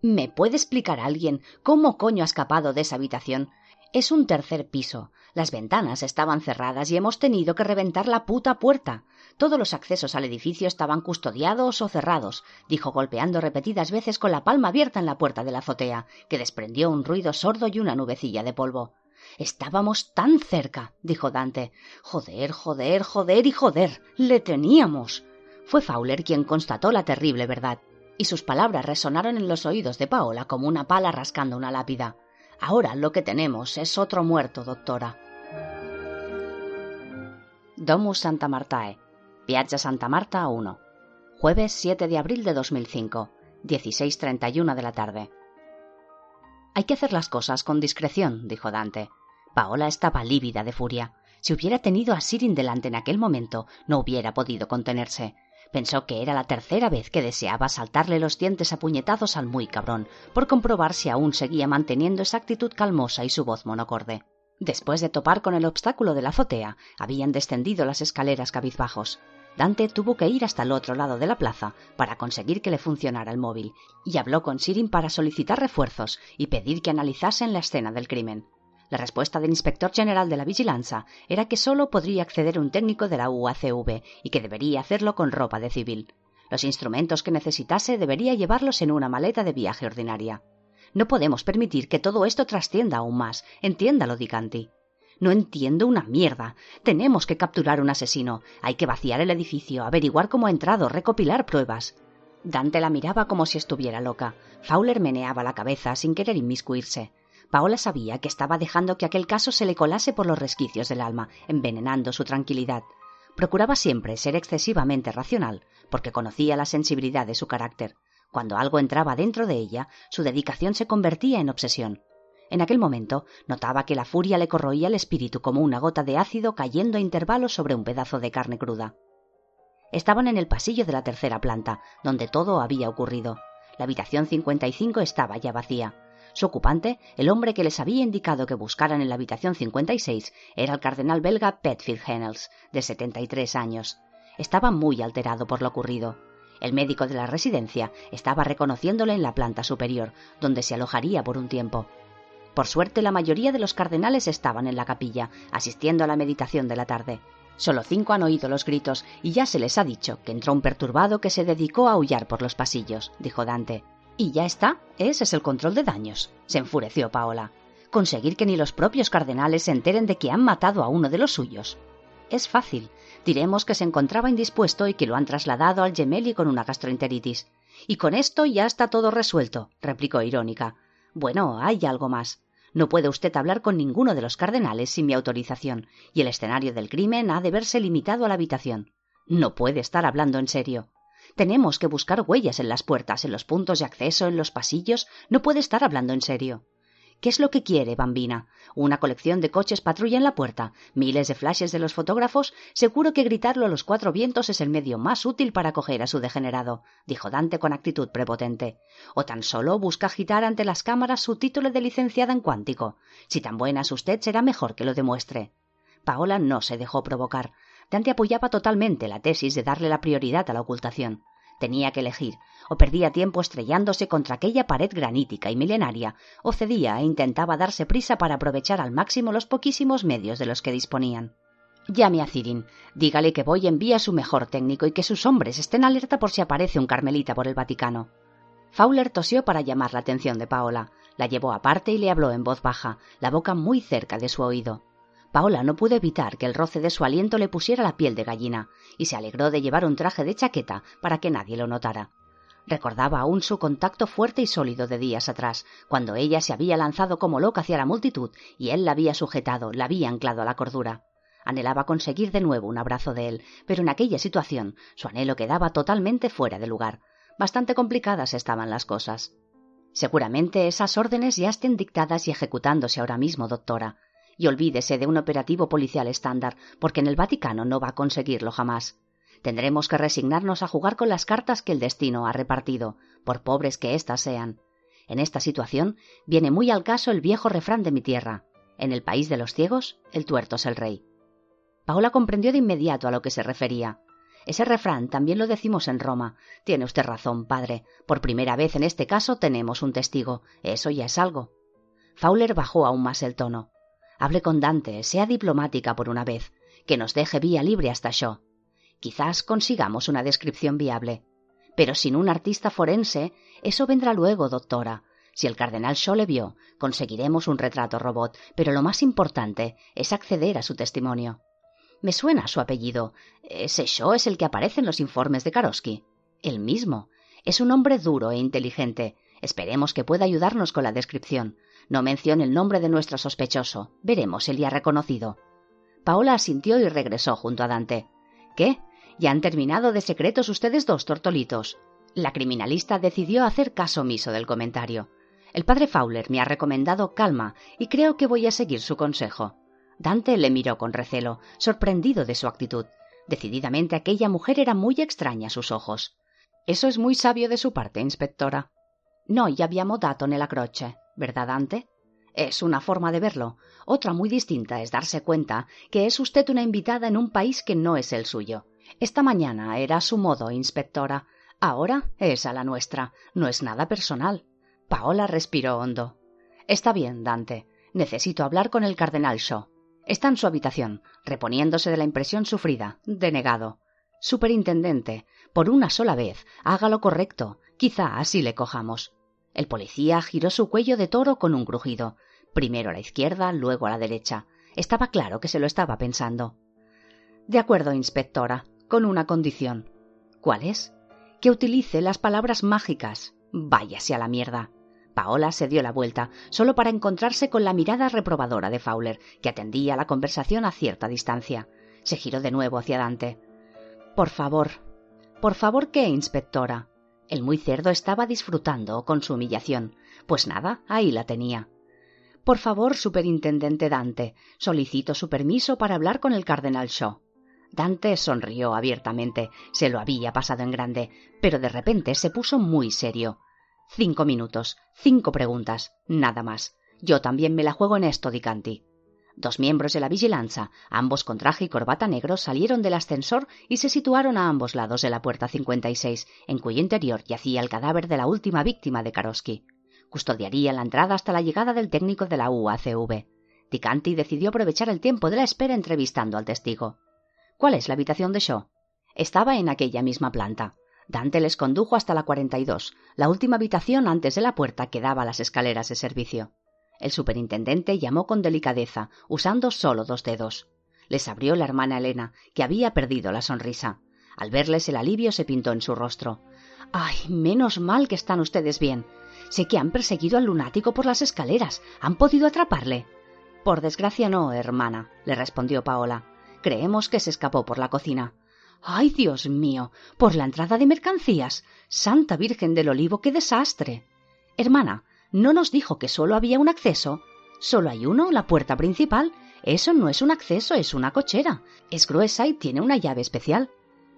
¿Me puede explicar alguien cómo coño ha escapado de esa habitación? Es un tercer piso. Las ventanas estaban cerradas y hemos tenido que reventar la puta puerta. Todos los accesos al edificio estaban custodiados o cerrados, dijo golpeando repetidas veces con la palma abierta en la puerta de la azotea, que desprendió un ruido sordo y una nubecilla de polvo. Estábamos tan cerca, dijo Dante. Joder, joder, joder y joder. Le teníamos. Fue Fowler quien constató la terrible verdad, y sus palabras resonaron en los oídos de Paola como una pala rascando una lápida. Ahora lo que tenemos es otro muerto, doctora. Domus Santa Martae. Piazza Santa Marta 1. Jueves 7 de abril de 2005. 16.31 de la tarde. Hay que hacer las cosas con discreción, dijo Dante. Paola estaba lívida de furia. Si hubiera tenido a Sirin delante en aquel momento, no hubiera podido contenerse. Pensó que era la tercera vez que deseaba saltarle los dientes a puñetazos al muy cabrón, por comprobar si aún seguía manteniendo esa actitud calmosa y su voz monocorde. Después de topar con el obstáculo de la azotea, habían descendido las escaleras cabizbajos. Dante tuvo que ir hasta el otro lado de la plaza para conseguir que le funcionara el móvil, y habló con Sirin para solicitar refuerzos y pedir que analizasen la escena del crimen. La respuesta del inspector general de la vigilancia era que solo podría acceder un técnico de la UACV y que debería hacerlo con ropa de civil. Los instrumentos que necesitase debería llevarlos en una maleta de viaje ordinaria. No podemos permitir que todo esto trascienda aún más. Entiéndalo, Dicanti. No entiendo una mierda. Tenemos que capturar un asesino. Hay que vaciar el edificio, averiguar cómo ha entrado, recopilar pruebas. Dante la miraba como si estuviera loca. Fowler meneaba la cabeza sin querer inmiscuirse. Paola sabía que estaba dejando que aquel caso se le colase por los resquicios del alma, envenenando su tranquilidad. Procuraba siempre ser excesivamente racional, porque conocía la sensibilidad de su carácter. Cuando algo entraba dentro de ella, su dedicación se convertía en obsesión. En aquel momento notaba que la furia le corroía el espíritu como una gota de ácido cayendo a intervalos sobre un pedazo de carne cruda. Estaban en el pasillo de la tercera planta, donde todo había ocurrido. La habitación 55 estaba ya vacía. Su ocupante, el hombre que les había indicado que buscaran en la habitación 56, era el cardenal belga Petfield Hennels, de 73 años. Estaba muy alterado por lo ocurrido. El médico de la residencia estaba reconociéndole en la planta superior, donde se alojaría por un tiempo. Por suerte, la mayoría de los cardenales estaban en la capilla, asistiendo a la meditación de la tarde. Solo cinco han oído los gritos y ya se les ha dicho que entró un perturbado que se dedicó a aullar por los pasillos, dijo Dante. Y ya está, ese es el control de daños, se enfureció Paola. Conseguir que ni los propios cardenales se enteren de que han matado a uno de los suyos. Es fácil. Diremos que se encontraba indispuesto y que lo han trasladado al Gemelli con una gastroenteritis. Y con esto ya está todo resuelto, replicó irónica. Bueno, hay algo más. No puede usted hablar con ninguno de los cardenales sin mi autorización, y el escenario del crimen ha de verse limitado a la habitación. No puede estar hablando en serio. Tenemos que buscar huellas en las puertas, en los puntos de acceso, en los pasillos. No puede estar hablando en serio. ¿Qué es lo que quiere, Bambina? ¿Una colección de coches patrulla en la puerta? ¿Miles de flashes de los fotógrafos? Seguro que gritarlo a los cuatro vientos es el medio más útil para coger a su degenerado, dijo Dante con actitud prepotente. O tan solo busca agitar ante las cámaras su título de licenciada en cuántico. Si tan buena es usted, será mejor que lo demuestre. Paola no se dejó provocar. Dante apoyaba totalmente la tesis de darle la prioridad a la ocultación. Tenía que elegir, o perdía tiempo estrellándose contra aquella pared granítica y milenaria, o cedía e intentaba darse prisa para aprovechar al máximo los poquísimos medios de los que disponían. Llame a Cirin, dígale que voy envía su mejor técnico y que sus hombres estén alerta por si aparece un carmelita por el Vaticano. Fowler tosió para llamar la atención de Paola, la llevó aparte y le habló en voz baja, la boca muy cerca de su oído. Paola no pudo evitar que el roce de su aliento le pusiera la piel de gallina, y se alegró de llevar un traje de chaqueta para que nadie lo notara. Recordaba aún su contacto fuerte y sólido de días atrás, cuando ella se había lanzado como loca hacia la multitud y él la había sujetado, la había anclado a la cordura. Anhelaba conseguir de nuevo un abrazo de él, pero en aquella situación su anhelo quedaba totalmente fuera de lugar. Bastante complicadas estaban las cosas. Seguramente esas órdenes ya estén dictadas y ejecutándose ahora mismo, doctora. Y olvídese de un operativo policial estándar, porque en el Vaticano no va a conseguirlo jamás. Tendremos que resignarnos a jugar con las cartas que el destino ha repartido, por pobres que éstas sean. En esta situación viene muy al caso el viejo refrán de mi tierra. En el país de los ciegos, el tuerto es el rey. Paola comprendió de inmediato a lo que se refería. Ese refrán también lo decimos en Roma. Tiene usted razón, padre. Por primera vez en este caso tenemos un testigo. Eso ya es algo. Fowler bajó aún más el tono. Hable con Dante, sea diplomática por una vez, que nos deje vía libre hasta Shaw. Quizás consigamos una descripción viable. Pero sin un artista forense, eso vendrá luego, doctora. Si el cardenal Shaw le vio, conseguiremos un retrato robot, pero lo más importante es acceder a su testimonio. Me suena su apellido. Ese Shaw es el que aparece en los informes de Karosky. El mismo. Es un hombre duro e inteligente. Esperemos que pueda ayudarnos con la descripción. No mencione el nombre de nuestro sospechoso. Veremos le ha reconocido. Paola asintió y regresó junto a Dante. ¿Qué? ¿Ya han terminado de secretos ustedes dos, tortolitos? La criminalista decidió hacer caso omiso del comentario. El padre Fowler me ha recomendado calma y creo que voy a seguir su consejo. Dante le miró con recelo, sorprendido de su actitud. Decididamente aquella mujer era muy extraña a sus ojos. Eso es muy sabio de su parte, inspectora. No ya habíamos dato la croce, ¿verdad, Dante? Es una forma de verlo. Otra muy distinta es darse cuenta que es usted una invitada en un país que no es el suyo. Esta mañana era su modo, inspectora. Ahora es a la nuestra. No es nada personal. Paola respiró hondo. Está bien, Dante. Necesito hablar con el cardenal Shaw. Está en su habitación, reponiéndose de la impresión sufrida. Denegado. Superintendente, por una sola vez, haga lo correcto. Quizá así le cojamos. El policía giró su cuello de toro con un crujido. Primero a la izquierda, luego a la derecha. Estaba claro que se lo estaba pensando. De acuerdo, inspectora, con una condición. ¿Cuál es? Que utilice las palabras mágicas. Váyase a la mierda. Paola se dio la vuelta, solo para encontrarse con la mirada reprobadora de Fowler, que atendía la conversación a cierta distancia. Se giró de nuevo hacia Dante. Por favor. ¿Por favor qué, inspectora? El muy cerdo estaba disfrutando con su humillación. Pues nada, ahí la tenía. Por favor, superintendente Dante, solicito su permiso para hablar con el cardenal Shaw. Dante sonrió abiertamente. Se lo había pasado en grande, pero de repente se puso muy serio. Cinco minutos, cinco preguntas, nada más. Yo también me la juego en esto, Dicanti. Dos miembros de la vigilancia, ambos con traje y corbata negro, salieron del ascensor y se situaron a ambos lados de la puerta 56, en cuyo interior yacía el cadáver de la última víctima de Karosky. Custodiaría la entrada hasta la llegada del técnico de la UACV. Dicanti decidió aprovechar el tiempo de la espera entrevistando al testigo. ¿Cuál es la habitación de Shaw? Estaba en aquella misma planta. Dante les condujo hasta la 42, la última habitación antes de la puerta que daba a las escaleras de servicio. El superintendente llamó con delicadeza, usando solo dos dedos. Les abrió la hermana Elena, que había perdido la sonrisa. Al verles el alivio se pintó en su rostro. Ay, menos mal que están ustedes bien. Sé que han perseguido al lunático por las escaleras. ¿Han podido atraparle? Por desgracia no, hermana, le respondió Paola. Creemos que se escapó por la cocina. ¡Ay, Dios mío! Por la entrada de mercancías. Santa Virgen del Olivo, qué desastre. Hermana, ¿no nos dijo que solo había un acceso? Solo hay uno, la puerta principal. Eso no es un acceso, es una cochera. Es gruesa y tiene una llave especial.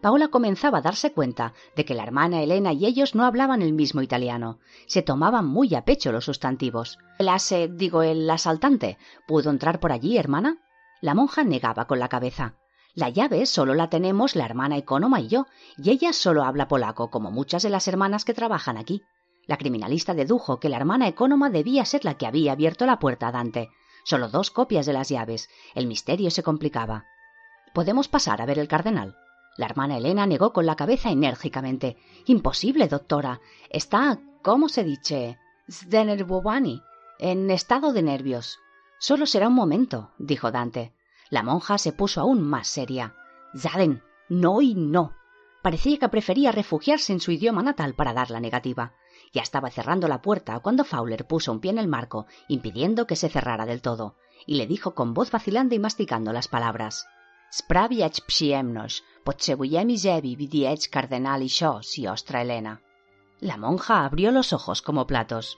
Paola comenzaba a darse cuenta de que la hermana Elena y ellos no hablaban el mismo italiano. Se tomaban muy a pecho los sustantivos. El ase, digo, el asaltante, ¿pudo entrar por allí, hermana? La monja negaba con la cabeza. La llave solo la tenemos la hermana Economa y yo, y ella solo habla polaco, como muchas de las hermanas que trabajan aquí. La criminalista dedujo que la hermana Economa debía ser la que había abierto la puerta a Dante. Solo dos copias de las llaves. El misterio se complicaba. ¿Podemos pasar a ver el cardenal? La hermana Elena negó con la cabeza enérgicamente. Imposible, doctora. Está, ¿cómo se dice? Zdenerbovani. En estado de nervios. Solo será un momento, dijo Dante. La monja se puso aún más seria. Zaden, no y no. Parecía que prefería refugiarse en su idioma natal para dar la negativa. Ya estaba cerrando la puerta cuando Fowler puso un pie en el marco, impidiendo que se cerrara del todo, y le dijo con voz vacilante y masticando las palabras Spraviec przyjemność, potrzebujemy żeby widzieć cardenal i ostra Elena. La monja abrió los ojos como platos.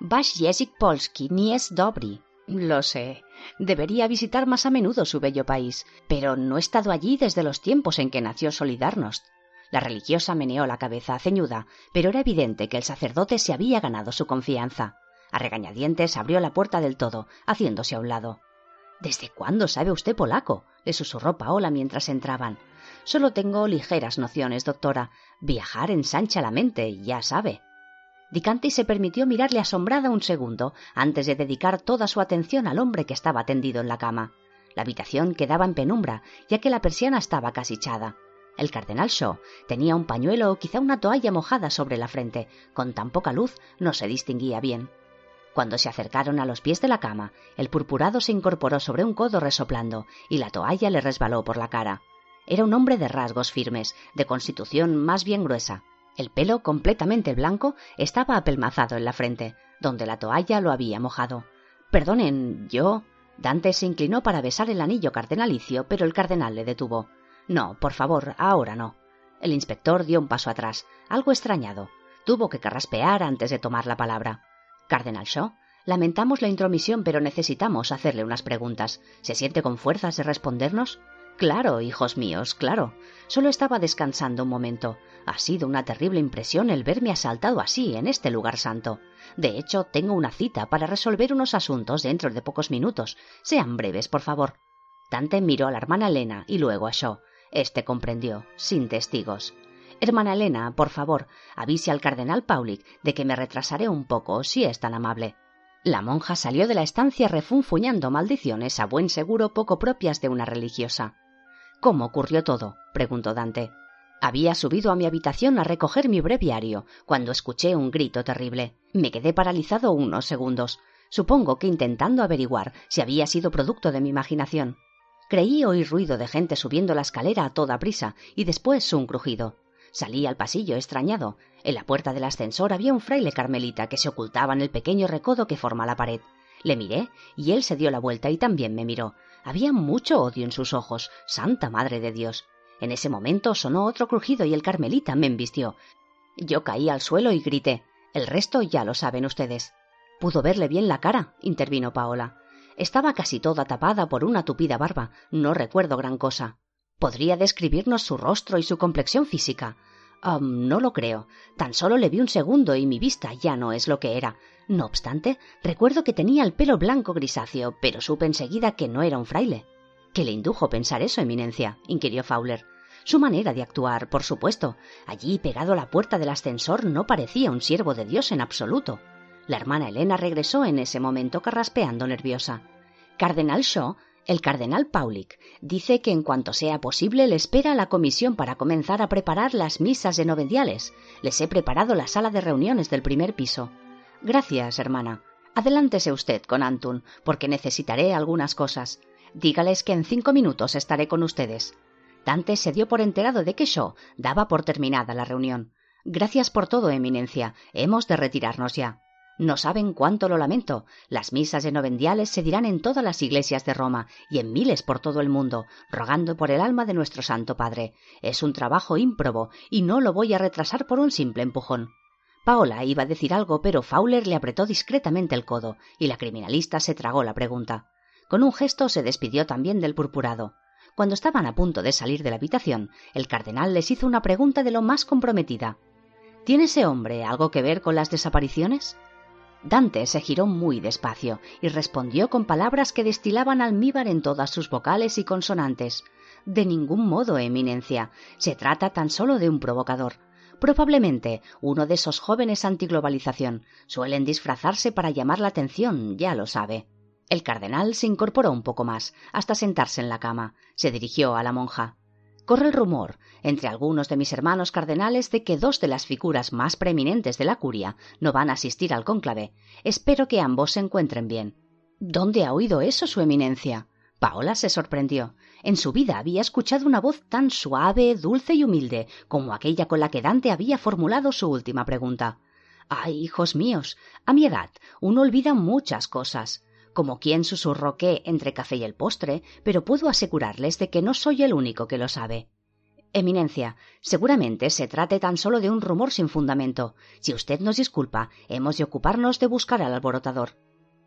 Wasz język polski nie es dobry. Lo sé. Debería visitar más a menudo su bello país, pero no he estado allí desde los tiempos en que nació Solidarnost. La religiosa meneó la cabeza ceñuda, pero era evidente que el sacerdote se había ganado su confianza. A regañadientes abrió la puerta del todo, haciéndose a un lado. ¿Desde cuándo sabe usted polaco? le susurró Paola mientras entraban. Solo tengo ligeras nociones, doctora. Viajar ensancha la mente, ya sabe. Dicanti se permitió mirarle asombrada un segundo antes de dedicar toda su atención al hombre que estaba tendido en la cama. La habitación quedaba en penumbra, ya que la persiana estaba casi echada. El cardenal Shaw tenía un pañuelo o quizá una toalla mojada sobre la frente. Con tan poca luz no se distinguía bien. Cuando se acercaron a los pies de la cama, el purpurado se incorporó sobre un codo resoplando y la toalla le resbaló por la cara. Era un hombre de rasgos firmes, de constitución más bien gruesa. El pelo, completamente blanco, estaba apelmazado en la frente, donde la toalla lo había mojado. Perdonen, yo. Dante se inclinó para besar el anillo cardenalicio, pero el cardenal le detuvo. No, por favor, ahora no. El inspector dio un paso atrás, algo extrañado. Tuvo que carraspear antes de tomar la palabra. Cardenal Shaw, lamentamos la intromisión, pero necesitamos hacerle unas preguntas. ¿Se siente con fuerzas de respondernos? Claro, hijos míos, claro. Solo estaba descansando un momento. Ha sido una terrible impresión el verme asaltado así en este lugar santo. De hecho, tengo una cita para resolver unos asuntos dentro de pocos minutos. Sean breves, por favor. Dante miró a la hermana Elena y luego a Shaw. Este comprendió, sin testigos. Hermana Elena, por favor, avise al cardenal Paulik de que me retrasaré un poco, si es tan amable. La monja salió de la estancia refunfuñando maldiciones a buen seguro poco propias de una religiosa. ¿Cómo ocurrió todo? preguntó Dante. Había subido a mi habitación a recoger mi breviario cuando escuché un grito terrible. Me quedé paralizado unos segundos, supongo que intentando averiguar si había sido producto de mi imaginación. Creí oír ruido de gente subiendo la escalera a toda prisa y después un crujido. Salí al pasillo extrañado. En la puerta del ascensor había un fraile carmelita que se ocultaba en el pequeño recodo que forma la pared. Le miré y él se dio la vuelta y también me miró. Había mucho odio en sus ojos. Santa Madre de Dios. En ese momento sonó otro crujido y el carmelita me embistió. Yo caí al suelo y grité. El resto ya lo saben ustedes. Pudo verle bien la cara, intervino Paola. Estaba casi toda tapada por una tupida barba. No recuerdo gran cosa. ¿Podría describirnos su rostro y su complexión física? no lo creo. Tan solo le vi un segundo y mi vista ya no es lo que era. No obstante, recuerdo que tenía el pelo blanco grisáceo, pero supe enseguida que no era un fraile. ¿Qué le indujo pensar eso, Eminencia? inquirió Fowler. Su manera de actuar, por supuesto. Allí, pegado a la puerta del ascensor, no parecía un siervo de Dios en absoluto. La hermana Elena regresó en ese momento carraspeando nerviosa. Cardenal Shaw, el cardenal Paulik, dice que en cuanto sea posible le espera a la comisión para comenzar a preparar las misas de novendiales. Les he preparado la sala de reuniones del primer piso. Gracias, hermana. Adelántese usted con Antun, porque necesitaré algunas cosas. Dígales que en cinco minutos estaré con ustedes. Dante se dio por enterado de que Shaw daba por terminada la reunión. Gracias por todo, Eminencia. Hemos de retirarnos ya. No saben cuánto lo lamento. Las misas de novendiales se dirán en todas las iglesias de Roma y en miles por todo el mundo, rogando por el alma de nuestro Santo Padre. Es un trabajo ímprobo y no lo voy a retrasar por un simple empujón. Paola iba a decir algo, pero Fowler le apretó discretamente el codo y la criminalista se tragó la pregunta. Con un gesto se despidió también del purpurado. Cuando estaban a punto de salir de la habitación, el cardenal les hizo una pregunta de lo más comprometida. ¿Tiene ese hombre algo que ver con las desapariciones? Dante se giró muy despacio y respondió con palabras que destilaban almíbar en todas sus vocales y consonantes. De ningún modo, Eminencia. Se trata tan solo de un provocador. Probablemente uno de esos jóvenes antiglobalización. Suelen disfrazarse para llamar la atención, ya lo sabe. El cardenal se incorporó un poco más, hasta sentarse en la cama. Se dirigió a la monja. Corre el rumor, entre algunos de mis hermanos cardenales, de que dos de las figuras más preeminentes de la curia no van a asistir al cónclave. Espero que ambos se encuentren bien. ¿Dónde ha oído eso su eminencia? Paola se sorprendió. En su vida había escuchado una voz tan suave, dulce y humilde como aquella con la que Dante había formulado su última pregunta. Ay, hijos míos, a mi edad uno olvida muchas cosas. Como quien susurró que entre café y el postre, pero puedo asegurarles de que no soy el único que lo sabe. Eminencia, seguramente se trate tan solo de un rumor sin fundamento. Si usted nos disculpa, hemos de ocuparnos de buscar al alborotador.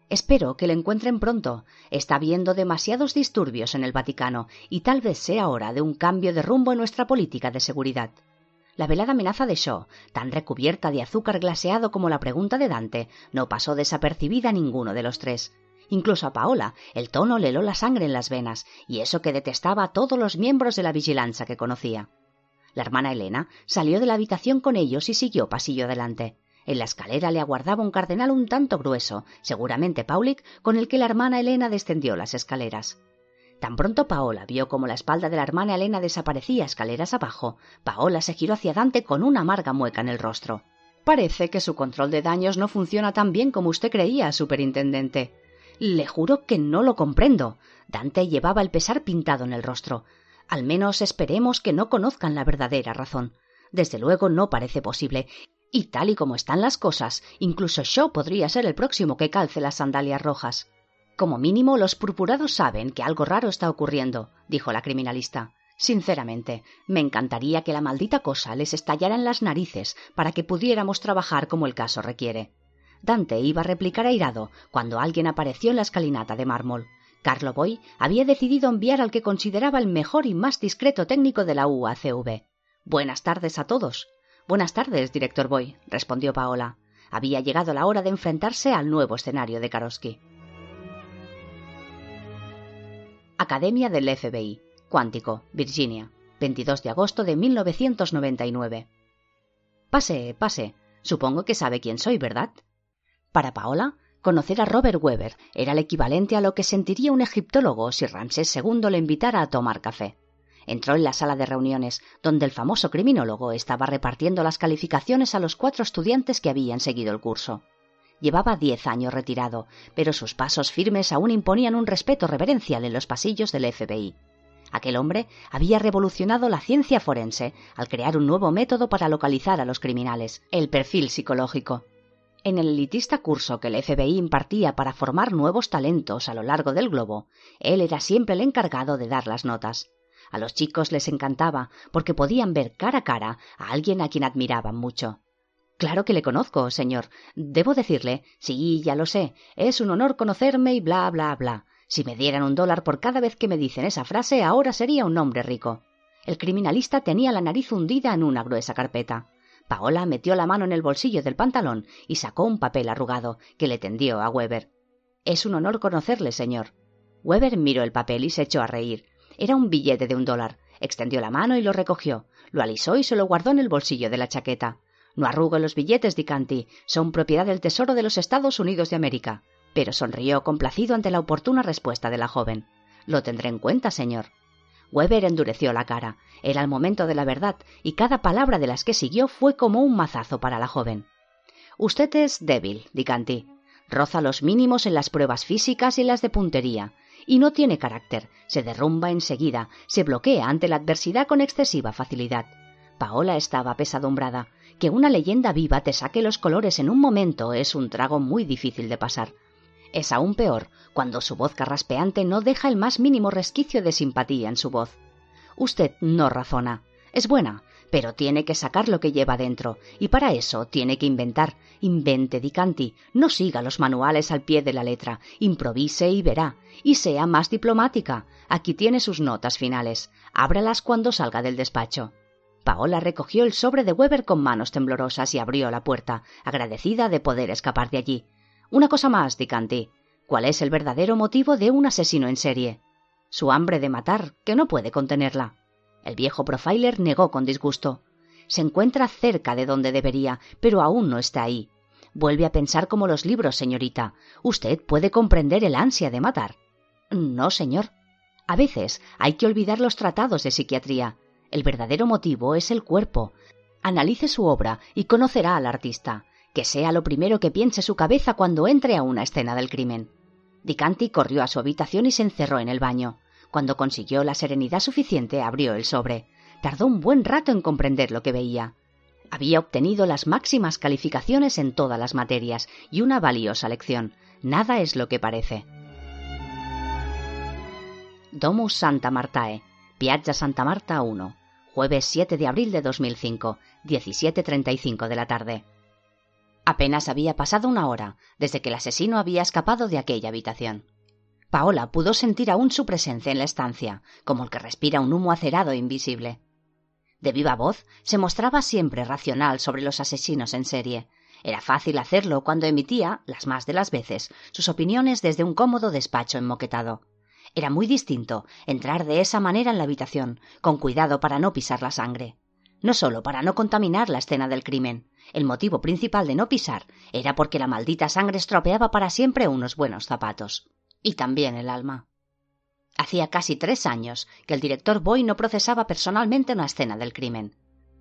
Espero que le encuentren pronto. Está habiendo demasiados disturbios en el Vaticano y tal vez sea hora de un cambio de rumbo en nuestra política de seguridad. La velada amenaza de Shaw, tan recubierta de azúcar glaseado como la pregunta de Dante, no pasó desapercibida a ninguno de los tres. Incluso a Paola, el tono le heló la sangre en las venas, y eso que detestaba a todos los miembros de la vigilancia que conocía. La hermana Elena salió de la habitación con ellos y siguió pasillo adelante. En la escalera le aguardaba un cardenal un tanto grueso, seguramente Paulik, con el que la hermana Elena descendió las escaleras. Tan pronto Paola vio como la espalda de la hermana Elena desaparecía escaleras abajo, Paola se giró hacia Dante con una amarga mueca en el rostro. Parece que su control de daños no funciona tan bien como usted creía, superintendente. Le juro que no lo comprendo. Dante llevaba el pesar pintado en el rostro. Al menos esperemos que no conozcan la verdadera razón. Desde luego no parece posible, y tal y como están las cosas, incluso yo podría ser el próximo que calce las sandalias rojas. Como mínimo, los purpurados saben que algo raro está ocurriendo, dijo la criminalista. Sinceramente, me encantaría que la maldita cosa les estallara en las narices para que pudiéramos trabajar como el caso requiere. Dante iba a replicar airado cuando alguien apareció en la escalinata de mármol. Carlo Boy había decidido enviar al que consideraba el mejor y más discreto técnico de la UACV. Buenas tardes a todos, Buenas tardes, director Boy, respondió Paola. Había llegado la hora de enfrentarse al nuevo escenario de Karosky. Academia del FBI, Cuántico, Virginia, 22 de agosto de 1999. Pase, pase. Supongo que sabe quién soy, ¿verdad? Para Paola, conocer a Robert Weber era el equivalente a lo que sentiría un egiptólogo si Ramsés II le invitara a tomar café. Entró en la sala de reuniones, donde el famoso criminólogo estaba repartiendo las calificaciones a los cuatro estudiantes que habían seguido el curso. Llevaba diez años retirado, pero sus pasos firmes aún imponían un respeto reverencial en los pasillos del FBI. Aquel hombre había revolucionado la ciencia forense al crear un nuevo método para localizar a los criminales, el perfil psicológico. En el elitista curso que el FBI impartía para formar nuevos talentos a lo largo del globo, él era siempre el encargado de dar las notas. A los chicos les encantaba, porque podían ver cara a cara a alguien a quien admiraban mucho. Claro que le conozco, señor. Debo decirle, sí, ya lo sé, es un honor conocerme y bla, bla, bla. Si me dieran un dólar por cada vez que me dicen esa frase, ahora sería un hombre rico. El criminalista tenía la nariz hundida en una gruesa carpeta. Paola metió la mano en el bolsillo del pantalón y sacó un papel arrugado que le tendió a Weber. Es un honor conocerle, señor. Weber miró el papel y se echó a reír. Era un billete de un dólar. Extendió la mano y lo recogió. Lo alisó y se lo guardó en el bolsillo de la chaqueta. No arrugo los billetes, Dicanti. Son propiedad del Tesoro de los Estados Unidos de América. Pero sonrió complacido ante la oportuna respuesta de la joven. Lo tendré en cuenta, señor. Weber endureció la cara. Era el momento de la verdad, y cada palabra de las que siguió fue como un mazazo para la joven. Usted es débil, Dicanti. Roza los mínimos en las pruebas físicas y las de puntería y no tiene carácter, se derrumba enseguida, se bloquea ante la adversidad con excesiva facilidad. Paola estaba pesadumbrada. Que una leyenda viva te saque los colores en un momento es un trago muy difícil de pasar. Es aún peor cuando su voz carraspeante no deja el más mínimo resquicio de simpatía en su voz. Usted no razona. Es buena, pero tiene que sacar lo que lleva dentro, y para eso tiene que inventar. Invente, Dicanti, no siga los manuales al pie de la letra, improvise y verá, y sea más diplomática. Aquí tiene sus notas finales. Ábralas cuando salga del despacho. Paola recogió el sobre de Weber con manos temblorosas y abrió la puerta, agradecida de poder escapar de allí. Una cosa más, Dicanti. ¿Cuál es el verdadero motivo de un asesino en serie? Su hambre de matar, que no puede contenerla. El viejo profiler negó con disgusto. Se encuentra cerca de donde debería, pero aún no está ahí. Vuelve a pensar como los libros, señorita. Usted puede comprender el ansia de matar. No, señor. A veces hay que olvidar los tratados de psiquiatría. El verdadero motivo es el cuerpo. Analice su obra y conocerá al artista. Que sea lo primero que piense su cabeza cuando entre a una escena del crimen. Dicanti corrió a su habitación y se encerró en el baño. Cuando consiguió la serenidad suficiente, abrió el sobre. Tardó un buen rato en comprender lo que veía. Había obtenido las máximas calificaciones en todas las materias y una valiosa lección. Nada es lo que parece. Domus Santa Martae, Piazza Santa Marta 1, jueves 7 de abril de 2005, 17.35 de la tarde. Apenas había pasado una hora desde que el asesino había escapado de aquella habitación. Paola pudo sentir aún su presencia en la estancia, como el que respira un humo acerado e invisible. De viva voz se mostraba siempre racional sobre los asesinos en serie. Era fácil hacerlo cuando emitía, las más de las veces, sus opiniones desde un cómodo despacho enmoquetado. Era muy distinto entrar de esa manera en la habitación, con cuidado para no pisar la sangre. No solo para no contaminar la escena del crimen. El motivo principal de no pisar era porque la maldita sangre estropeaba para siempre unos buenos zapatos. Y también el alma. Hacía casi tres años que el director Boy no procesaba personalmente una escena del crimen.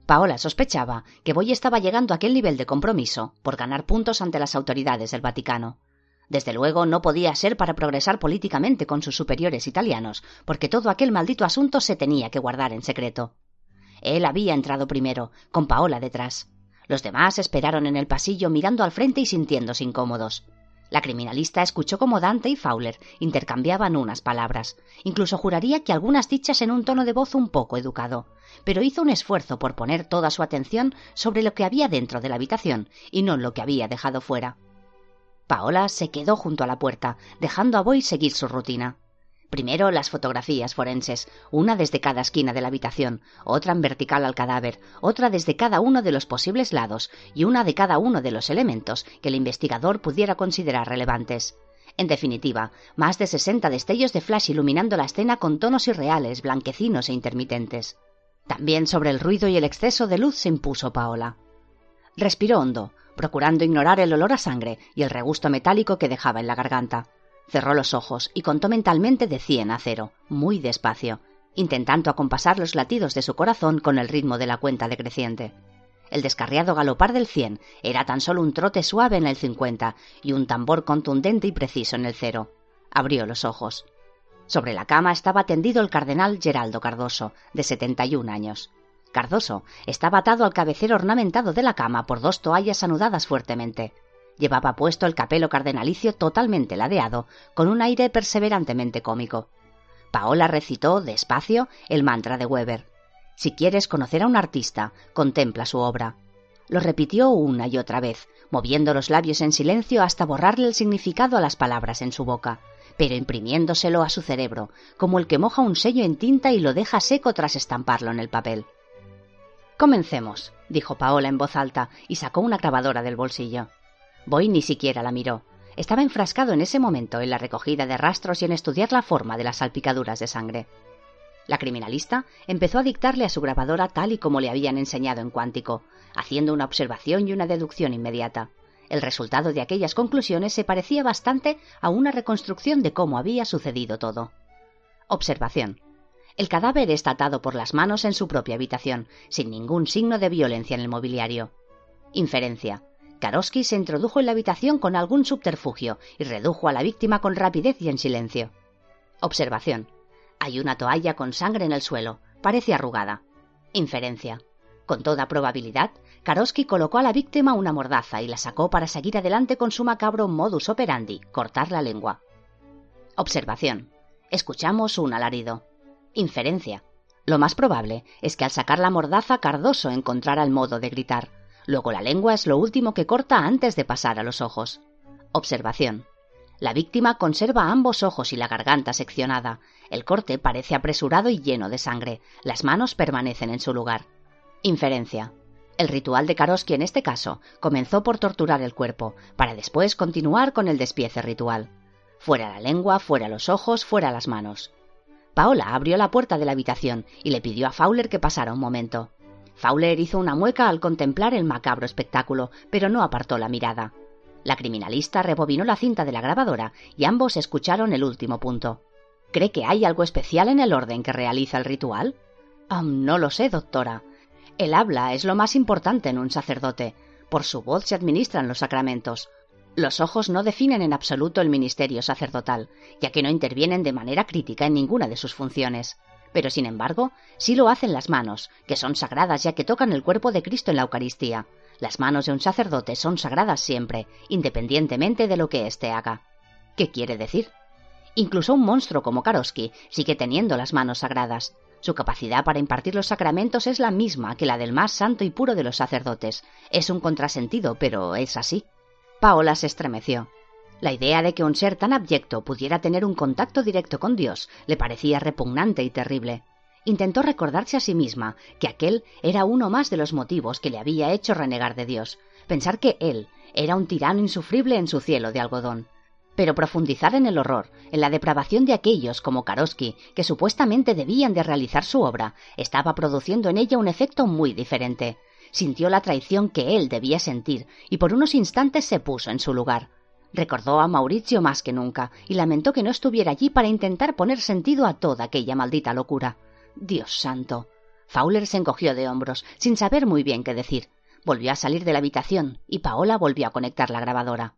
Paola sospechaba que Boy estaba llegando a aquel nivel de compromiso por ganar puntos ante las autoridades del Vaticano. Desde luego no podía ser para progresar políticamente con sus superiores italianos, porque todo aquel maldito asunto se tenía que guardar en secreto. Él había entrado primero, con Paola detrás. Los demás esperaron en el pasillo mirando al frente y sintiéndose incómodos. La criminalista escuchó cómo Dante y Fowler intercambiaban unas palabras. Incluso juraría que algunas dichas en un tono de voz un poco educado. Pero hizo un esfuerzo por poner toda su atención sobre lo que había dentro de la habitación y no lo que había dejado fuera. Paola se quedó junto a la puerta, dejando a Boy seguir su rutina. Primero las fotografías forenses, una desde cada esquina de la habitación, otra en vertical al cadáver, otra desde cada uno de los posibles lados y una de cada uno de los elementos que el investigador pudiera considerar relevantes. En definitiva, más de sesenta destellos de flash iluminando la escena con tonos irreales, blanquecinos e intermitentes. También sobre el ruido y el exceso de luz se impuso Paola. Respiró hondo, procurando ignorar el olor a sangre y el regusto metálico que dejaba en la garganta. Cerró los ojos y contó mentalmente de cien a cero, muy despacio, intentando acompasar los latidos de su corazón con el ritmo de la cuenta decreciente. El descarriado galopar del cien era tan solo un trote suave en el cincuenta y un tambor contundente y preciso en el cero. Abrió los ojos. Sobre la cama estaba tendido el cardenal Geraldo Cardoso, de setenta y un años. Cardoso estaba atado al cabecero ornamentado de la cama por dos toallas anudadas fuertemente. Llevaba puesto el capelo cardenalicio totalmente ladeado, con un aire perseverantemente cómico. Paola recitó, despacio, el mantra de Weber. Si quieres conocer a un artista, contempla su obra. Lo repitió una y otra vez, moviendo los labios en silencio hasta borrarle el significado a las palabras en su boca, pero imprimiéndoselo a su cerebro, como el que moja un sello en tinta y lo deja seco tras estamparlo en el papel. Comencemos, dijo Paola en voz alta y sacó una grabadora del bolsillo. Boy ni siquiera la miró. Estaba enfrascado en ese momento en la recogida de rastros y en estudiar la forma de las salpicaduras de sangre. La criminalista empezó a dictarle a su grabadora tal y como le habían enseñado en cuántico, haciendo una observación y una deducción inmediata. El resultado de aquellas conclusiones se parecía bastante a una reconstrucción de cómo había sucedido todo. Observación. El cadáver está atado por las manos en su propia habitación, sin ningún signo de violencia en el mobiliario. Inferencia. Karosky se introdujo en la habitación con algún subterfugio y redujo a la víctima con rapidez y en silencio. Observación. Hay una toalla con sangre en el suelo. Parece arrugada. Inferencia. Con toda probabilidad, Karosky colocó a la víctima una mordaza y la sacó para seguir adelante con su macabro modus operandi, cortar la lengua. Observación. Escuchamos un alarido. Inferencia. Lo más probable es que al sacar la mordaza Cardoso encontrara el modo de gritar. Luego la lengua es lo último que corta antes de pasar a los ojos. Observación. La víctima conserva ambos ojos y la garganta seccionada. El corte parece apresurado y lleno de sangre. Las manos permanecen en su lugar. Inferencia. El ritual de Karosky en este caso comenzó por torturar el cuerpo, para después continuar con el despiece ritual. Fuera la lengua, fuera los ojos, fuera las manos. Paola abrió la puerta de la habitación y le pidió a Fowler que pasara un momento. Fowler hizo una mueca al contemplar el macabro espectáculo, pero no apartó la mirada. La criminalista rebobinó la cinta de la grabadora y ambos escucharon el último punto. ¿Cree que hay algo especial en el orden que realiza el ritual? no lo sé, doctora. El habla es lo más importante en un sacerdote. Por su voz se administran los sacramentos. Los ojos no definen en absoluto el ministerio sacerdotal, ya que no intervienen de manera crítica en ninguna de sus funciones. Pero, sin embargo, sí lo hacen las manos, que son sagradas ya que tocan el cuerpo de Cristo en la Eucaristía. Las manos de un sacerdote son sagradas siempre, independientemente de lo que éste haga. ¿Qué quiere decir? Incluso un monstruo como Karosky sigue teniendo las manos sagradas. Su capacidad para impartir los sacramentos es la misma que la del más santo y puro de los sacerdotes. Es un contrasentido, pero es así. Paola se estremeció. La idea de que un ser tan abyecto pudiera tener un contacto directo con Dios le parecía repugnante y terrible. Intentó recordarse a sí misma que aquel era uno más de los motivos que le había hecho renegar de Dios, pensar que él era un tirano insufrible en su cielo de algodón. Pero profundizar en el horror, en la depravación de aquellos como Karosky, que supuestamente debían de realizar su obra, estaba produciendo en ella un efecto muy diferente sintió la traición que él debía sentir y por unos instantes se puso en su lugar. Recordó a Mauricio más que nunca y lamentó que no estuviera allí para intentar poner sentido a toda aquella maldita locura. Dios santo. Fowler se encogió de hombros, sin saber muy bien qué decir. Volvió a salir de la habitación y Paola volvió a conectar la grabadora.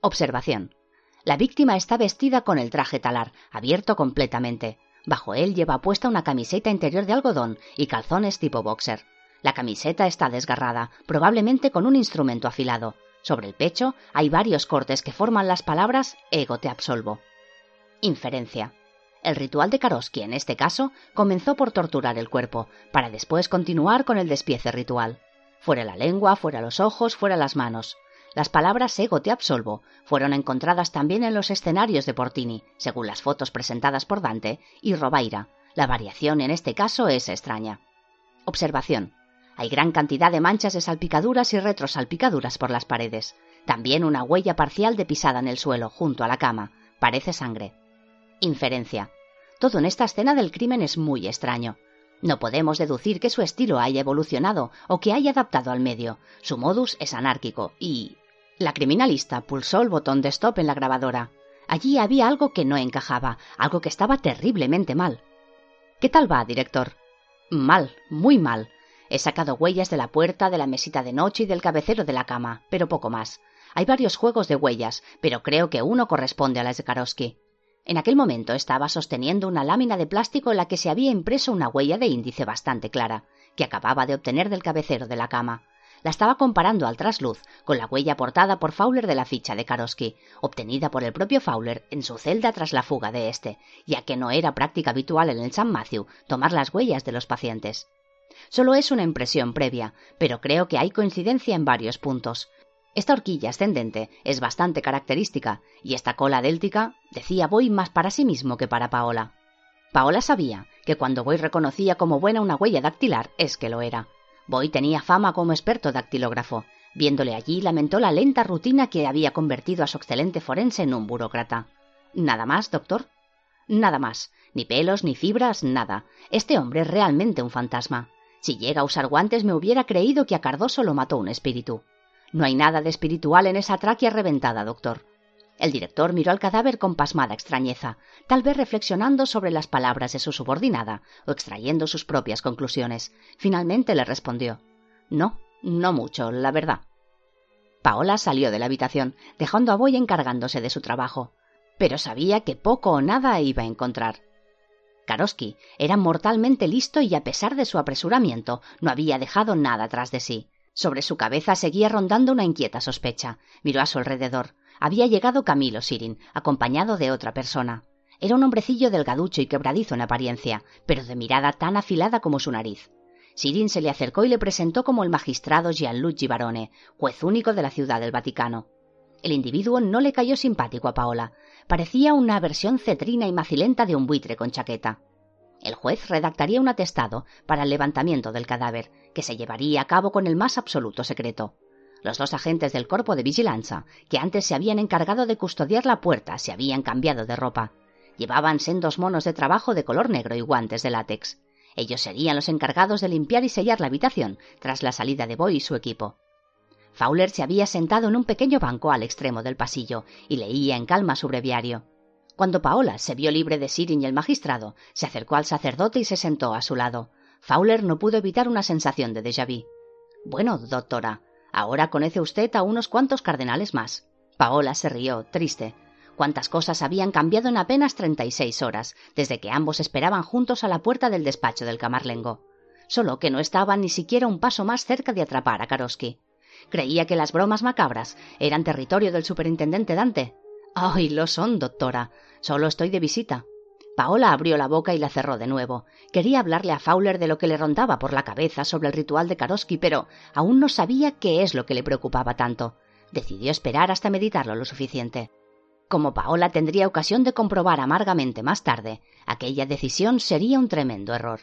Observación. La víctima está vestida con el traje talar, abierto completamente. Bajo él lleva puesta una camiseta interior de algodón y calzones tipo boxer. La camiseta está desgarrada, probablemente con un instrumento afilado. Sobre el pecho hay varios cortes que forman las palabras ego te absolvo. Inferencia. El ritual de Karosky, en este caso, comenzó por torturar el cuerpo, para después continuar con el despiece ritual. Fuera la lengua, fuera los ojos, fuera las manos. Las palabras ego te absolvo fueron encontradas también en los escenarios de Portini, según las fotos presentadas por Dante, y Robaira. La variación en este caso es extraña. Observación. Hay gran cantidad de manchas de salpicaduras y retrosalpicaduras por las paredes. También una huella parcial de pisada en el suelo, junto a la cama. Parece sangre. Inferencia. Todo en esta escena del crimen es muy extraño. No podemos deducir que su estilo haya evolucionado o que haya adaptado al medio. Su modus es anárquico y... La criminalista pulsó el botón de stop en la grabadora. Allí había algo que no encajaba, algo que estaba terriblemente mal. ¿Qué tal va, director? Mal, muy mal. He sacado huellas de la puerta, de la mesita de noche y del cabecero de la cama, pero poco más. Hay varios juegos de huellas, pero creo que uno corresponde a las de Karosky. En aquel momento estaba sosteniendo una lámina de plástico en la que se había impreso una huella de índice bastante clara, que acababa de obtener del cabecero de la cama. La estaba comparando al trasluz con la huella aportada por Fowler de la ficha de Karosky, obtenida por el propio Fowler en su celda tras la fuga de éste, ya que no era práctica habitual en el San Matthew tomar las huellas de los pacientes. Solo es una impresión previa, pero creo que hay coincidencia en varios puntos. Esta horquilla ascendente es bastante característica, y esta cola déltica decía Boy más para sí mismo que para Paola. Paola sabía que cuando Boy reconocía como buena una huella dactilar es que lo era. Boy tenía fama como experto dactilógrafo. Viéndole allí lamentó la lenta rutina que había convertido a su excelente forense en un burócrata. ¿Nada más, doctor? Nada más. Ni pelos, ni fibras, nada. Este hombre es realmente un fantasma. Si llega a usar guantes me hubiera creído que a Cardoso lo mató un espíritu. No hay nada de espiritual en esa tráquea reventada, doctor. El director miró al cadáver con pasmada extrañeza, tal vez reflexionando sobre las palabras de su subordinada o extrayendo sus propias conclusiones. Finalmente le respondió No, no mucho, la verdad. Paola salió de la habitación, dejando a Boy encargándose de su trabajo. Pero sabía que poco o nada iba a encontrar. Karosky era mortalmente listo y a pesar de su apresuramiento no había dejado nada tras de sí. Sobre su cabeza seguía rondando una inquieta sospecha. Miró a su alrededor. Había llegado Camilo Sirin, acompañado de otra persona. Era un hombrecillo delgaducho y quebradizo en apariencia, pero de mirada tan afilada como su nariz. Sirin se le acercó y le presentó como el magistrado Gianluigi Barone, juez único de la ciudad del Vaticano. El individuo no le cayó simpático a Paola, parecía una versión cetrina y macilenta de un buitre con chaqueta. El juez redactaría un atestado para el levantamiento del cadáver, que se llevaría a cabo con el más absoluto secreto. Los dos agentes del cuerpo de vigilancia, que antes se habían encargado de custodiar la puerta, se habían cambiado de ropa. Llevaban sendos monos de trabajo de color negro y guantes de látex. Ellos serían los encargados de limpiar y sellar la habitación tras la salida de Boy y su equipo. Fowler se había sentado en un pequeño banco al extremo del pasillo y leía en calma su breviario. Cuando Paola se vio libre de Sirin y el magistrado, se acercó al sacerdote y se sentó a su lado. Fowler no pudo evitar una sensación de déjà vu. Bueno, doctora, ahora conoce usted a unos cuantos cardenales más. Paola se rió, triste. Cuántas cosas habían cambiado en apenas treinta y seis horas, desde que ambos esperaban juntos a la puerta del despacho del camarlengo. Solo que no estaban ni siquiera un paso más cerca de atrapar a Karosky. Creía que las bromas macabras eran territorio del superintendente Dante. Ay, lo son, doctora. Solo estoy de visita. Paola abrió la boca y la cerró de nuevo. Quería hablarle a Fowler de lo que le rondaba por la cabeza sobre el ritual de Karosky, pero aún no sabía qué es lo que le preocupaba tanto. Decidió esperar hasta meditarlo lo suficiente. Como Paola tendría ocasión de comprobar amargamente más tarde, aquella decisión sería un tremendo error.